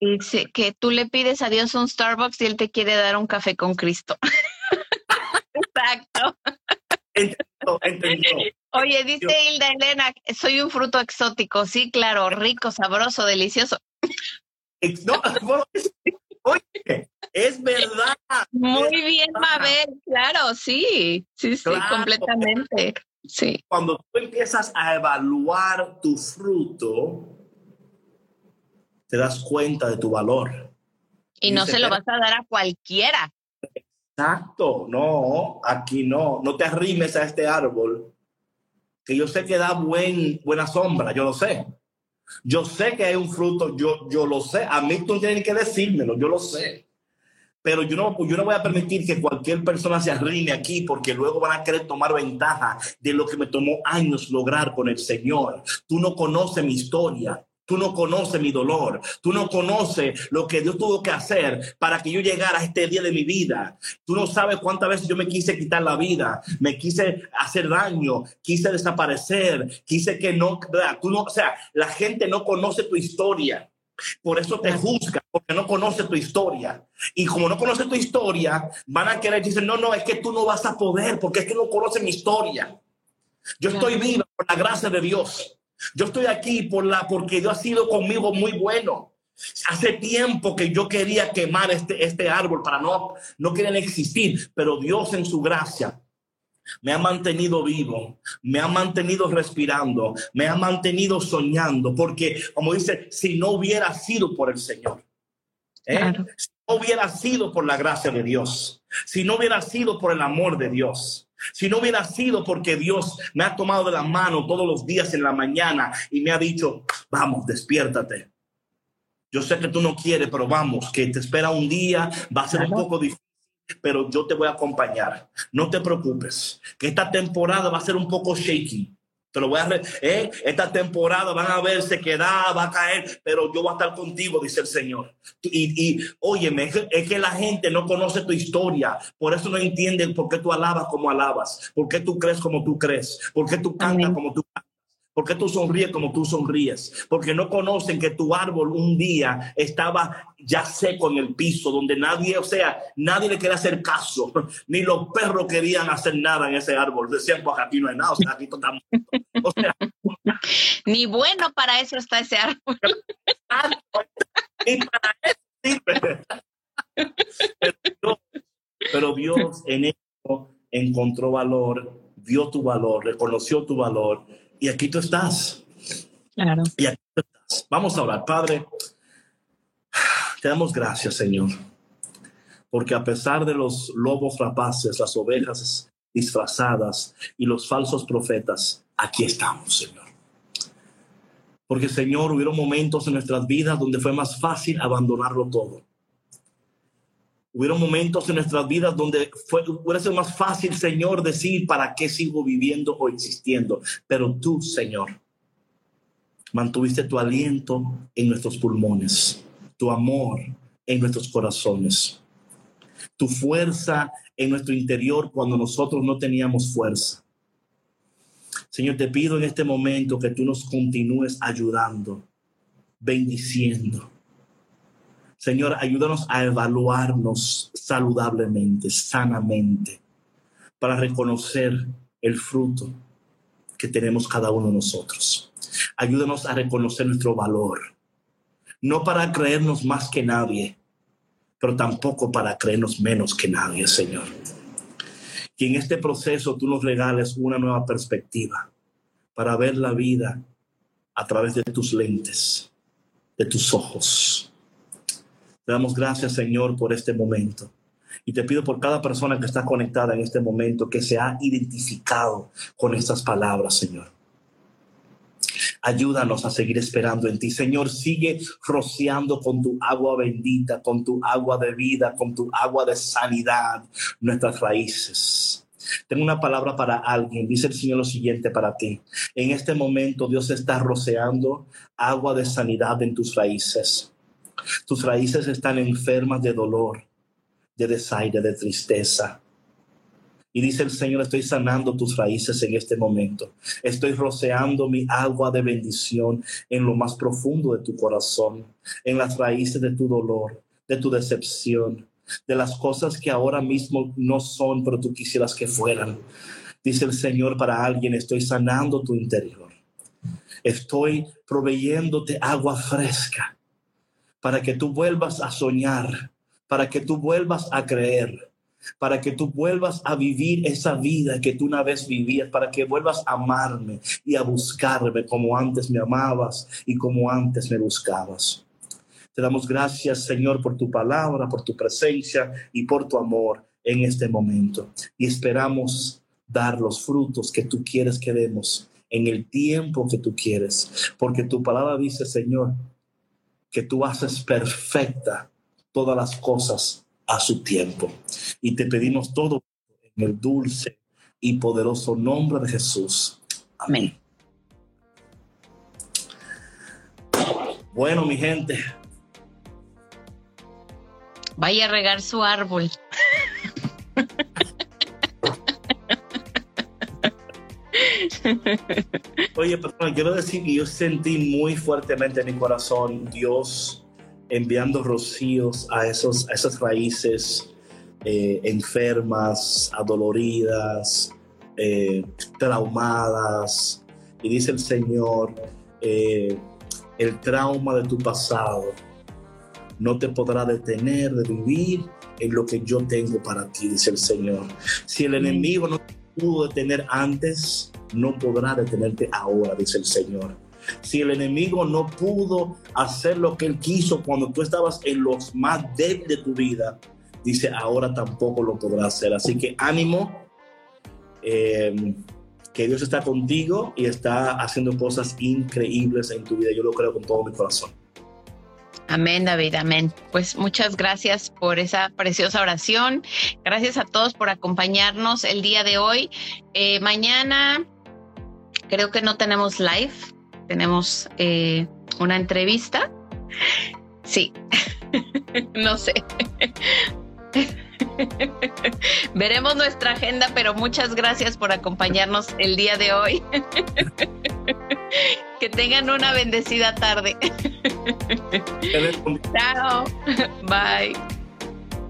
dice que tú le pides a Dios un Starbucks y él te quiere dar un café con Cristo. Exacto. Entendió. Oye, dice Hilda Elena, soy un fruto exótico. Sí, claro, rico, sabroso, delicioso. No, oye, es verdad. Muy bien, Mabel, claro, sí, sí, sí, completamente. Sí. Cuando tú empiezas a evaluar tu fruto, te das cuenta de tu valor. Y no se lo vas a dar a cualquiera. Exacto, no, aquí no, no te arrimes a este árbol, que yo sé que da buen, buena sombra, yo lo sé. Yo sé que hay un fruto, yo, yo lo sé. A mí tú tienes que decírmelo, yo lo sé. Pero yo no, yo no voy a permitir que cualquier persona se arrime aquí porque luego van a querer tomar ventaja de lo que me tomó años lograr con el Señor. Tú no conoces mi historia. Tú no conoces mi dolor. Tú no conoces lo que Dios tuvo que hacer para que yo llegara a este día de mi vida. Tú no sabes cuántas veces yo me quise quitar la vida, me quise hacer daño, quise desaparecer, quise que no, tú no, o sea, la gente no conoce tu historia. Por eso te juzga, porque no conoce tu historia. Y como no conoce tu historia, van a querer decir, no, no, es que tú no vas a poder, porque es que no conoce mi historia. Yo estoy viva por la gracia de Dios. Yo estoy aquí por la, porque Dios ha sido conmigo muy bueno. Hace tiempo que yo quería quemar este, este árbol para no, no querer existir, pero Dios en su gracia me ha mantenido vivo, me ha mantenido respirando, me ha mantenido soñando, porque como dice, si no hubiera sido por el Señor, ¿eh? si no hubiera sido por la gracia de Dios, si no hubiera sido por el amor de Dios, si no hubiera sido porque Dios me ha tomado de la mano todos los días en la mañana y me ha dicho, vamos, despiértate. Yo sé que tú no quieres, pero vamos, que te espera un día, va a ser un poco difícil, pero yo te voy a acompañar. No te preocupes, que esta temporada va a ser un poco shaky. Te lo voy a ¿eh? Esta temporada van a ver queda, va a caer, pero yo voy a estar contigo, dice el Señor. Y, y óyeme, es que, la gente no conoce tu historia, por eso no entienden por qué tú alabas como alabas, por qué tú crees como tú crees, por qué tú cantas como tú cantas. ¿Por qué tú sonríes como tú sonríes? Porque no conocen que tu árbol un día estaba ya seco en el piso, donde nadie, o sea, nadie le quería hacer caso, ni los perros querían hacer nada en ese árbol. Decían, pues aquí no hay nada, o sea, aquí está O sea, ni bueno para eso está ese árbol. Y para eso sirve. Pero Dios en eso encontró valor, vio tu valor, reconoció tu valor y aquí tú estás. Claro. Y aquí tú estás. Vamos a orar, Padre. Te damos gracias, Señor. Porque a pesar de los lobos rapaces, las ovejas disfrazadas y los falsos profetas, aquí estamos, Señor. Porque, Señor, hubieron momentos en nuestras vidas donde fue más fácil abandonarlo todo. Hubieron momentos en nuestras vidas donde fue, puede ser más fácil, Señor, decir para qué sigo viviendo o existiendo. Pero tú, Señor, mantuviste tu aliento en nuestros pulmones, tu amor en nuestros corazones, tu fuerza en nuestro interior cuando nosotros no teníamos fuerza. Señor, te pido en este momento que tú nos continúes ayudando, bendiciendo Señor, ayúdanos a evaluarnos saludablemente, sanamente, para reconocer el fruto que tenemos cada uno de nosotros. Ayúdanos a reconocer nuestro valor, no para creernos más que nadie, pero tampoco para creernos menos que nadie, Señor. Que en este proceso tú nos regales una nueva perspectiva para ver la vida a través de tus lentes, de tus ojos te damos gracias, Señor, por este momento. Y te pido por cada persona que está conectada en este momento que se ha identificado con estas palabras, Señor. Ayúdanos a seguir esperando en ti. Señor, sigue rociando con tu agua bendita, con tu agua de vida, con tu agua de sanidad nuestras raíces. Tengo una palabra para alguien. Dice el Señor lo siguiente para ti. En este momento Dios está rociando agua de sanidad en tus raíces. Tus raíces están enfermas de dolor, de desaire, de tristeza. Y dice el Señor, estoy sanando tus raíces en este momento. Estoy roceando mi agua de bendición en lo más profundo de tu corazón, en las raíces de tu dolor, de tu decepción, de las cosas que ahora mismo no son, pero tú quisieras que fueran. Dice el Señor para alguien, estoy sanando tu interior. Estoy proveyéndote agua fresca para que tú vuelvas a soñar, para que tú vuelvas a creer, para que tú vuelvas a vivir esa vida que tú una vez vivías, para que vuelvas a amarme y a buscarme como antes me amabas y como antes me buscabas. Te damos gracias, Señor, por tu palabra, por tu presencia y por tu amor en este momento. Y esperamos dar los frutos que tú quieres que demos en el tiempo que tú quieres, porque tu palabra dice, Señor, que tú haces perfecta todas las cosas a su tiempo. Y te pedimos todo en el dulce y poderoso nombre de Jesús. Amén. Bueno, mi gente. Vaya a regar su árbol. Oye, pero quiero decir que yo sentí muy fuertemente en mi corazón Dios enviando rocíos a, esos, a esas raíces eh, enfermas, adoloridas, eh, traumadas. Y dice el Señor, eh, el trauma de tu pasado no te podrá detener de vivir en lo que yo tengo para ti, dice el Señor. Si el enemigo no te pudo detener antes, no podrá detenerte ahora, dice el Señor. Si el enemigo no pudo hacer lo que él quiso cuando tú estabas en los más débiles de tu vida, dice, ahora tampoco lo podrá hacer. Así que ánimo, eh, que Dios está contigo y está haciendo cosas increíbles en tu vida. Yo lo creo con todo mi corazón. Amén, David, amén. Pues muchas gracias por esa preciosa oración. Gracias a todos por acompañarnos el día de hoy. Eh, mañana creo que no tenemos live, tenemos eh, una entrevista. Sí, no sé. Veremos nuestra agenda, pero muchas gracias por acompañarnos el día de hoy. que tengan una bendecida tarde. Chao. Bye.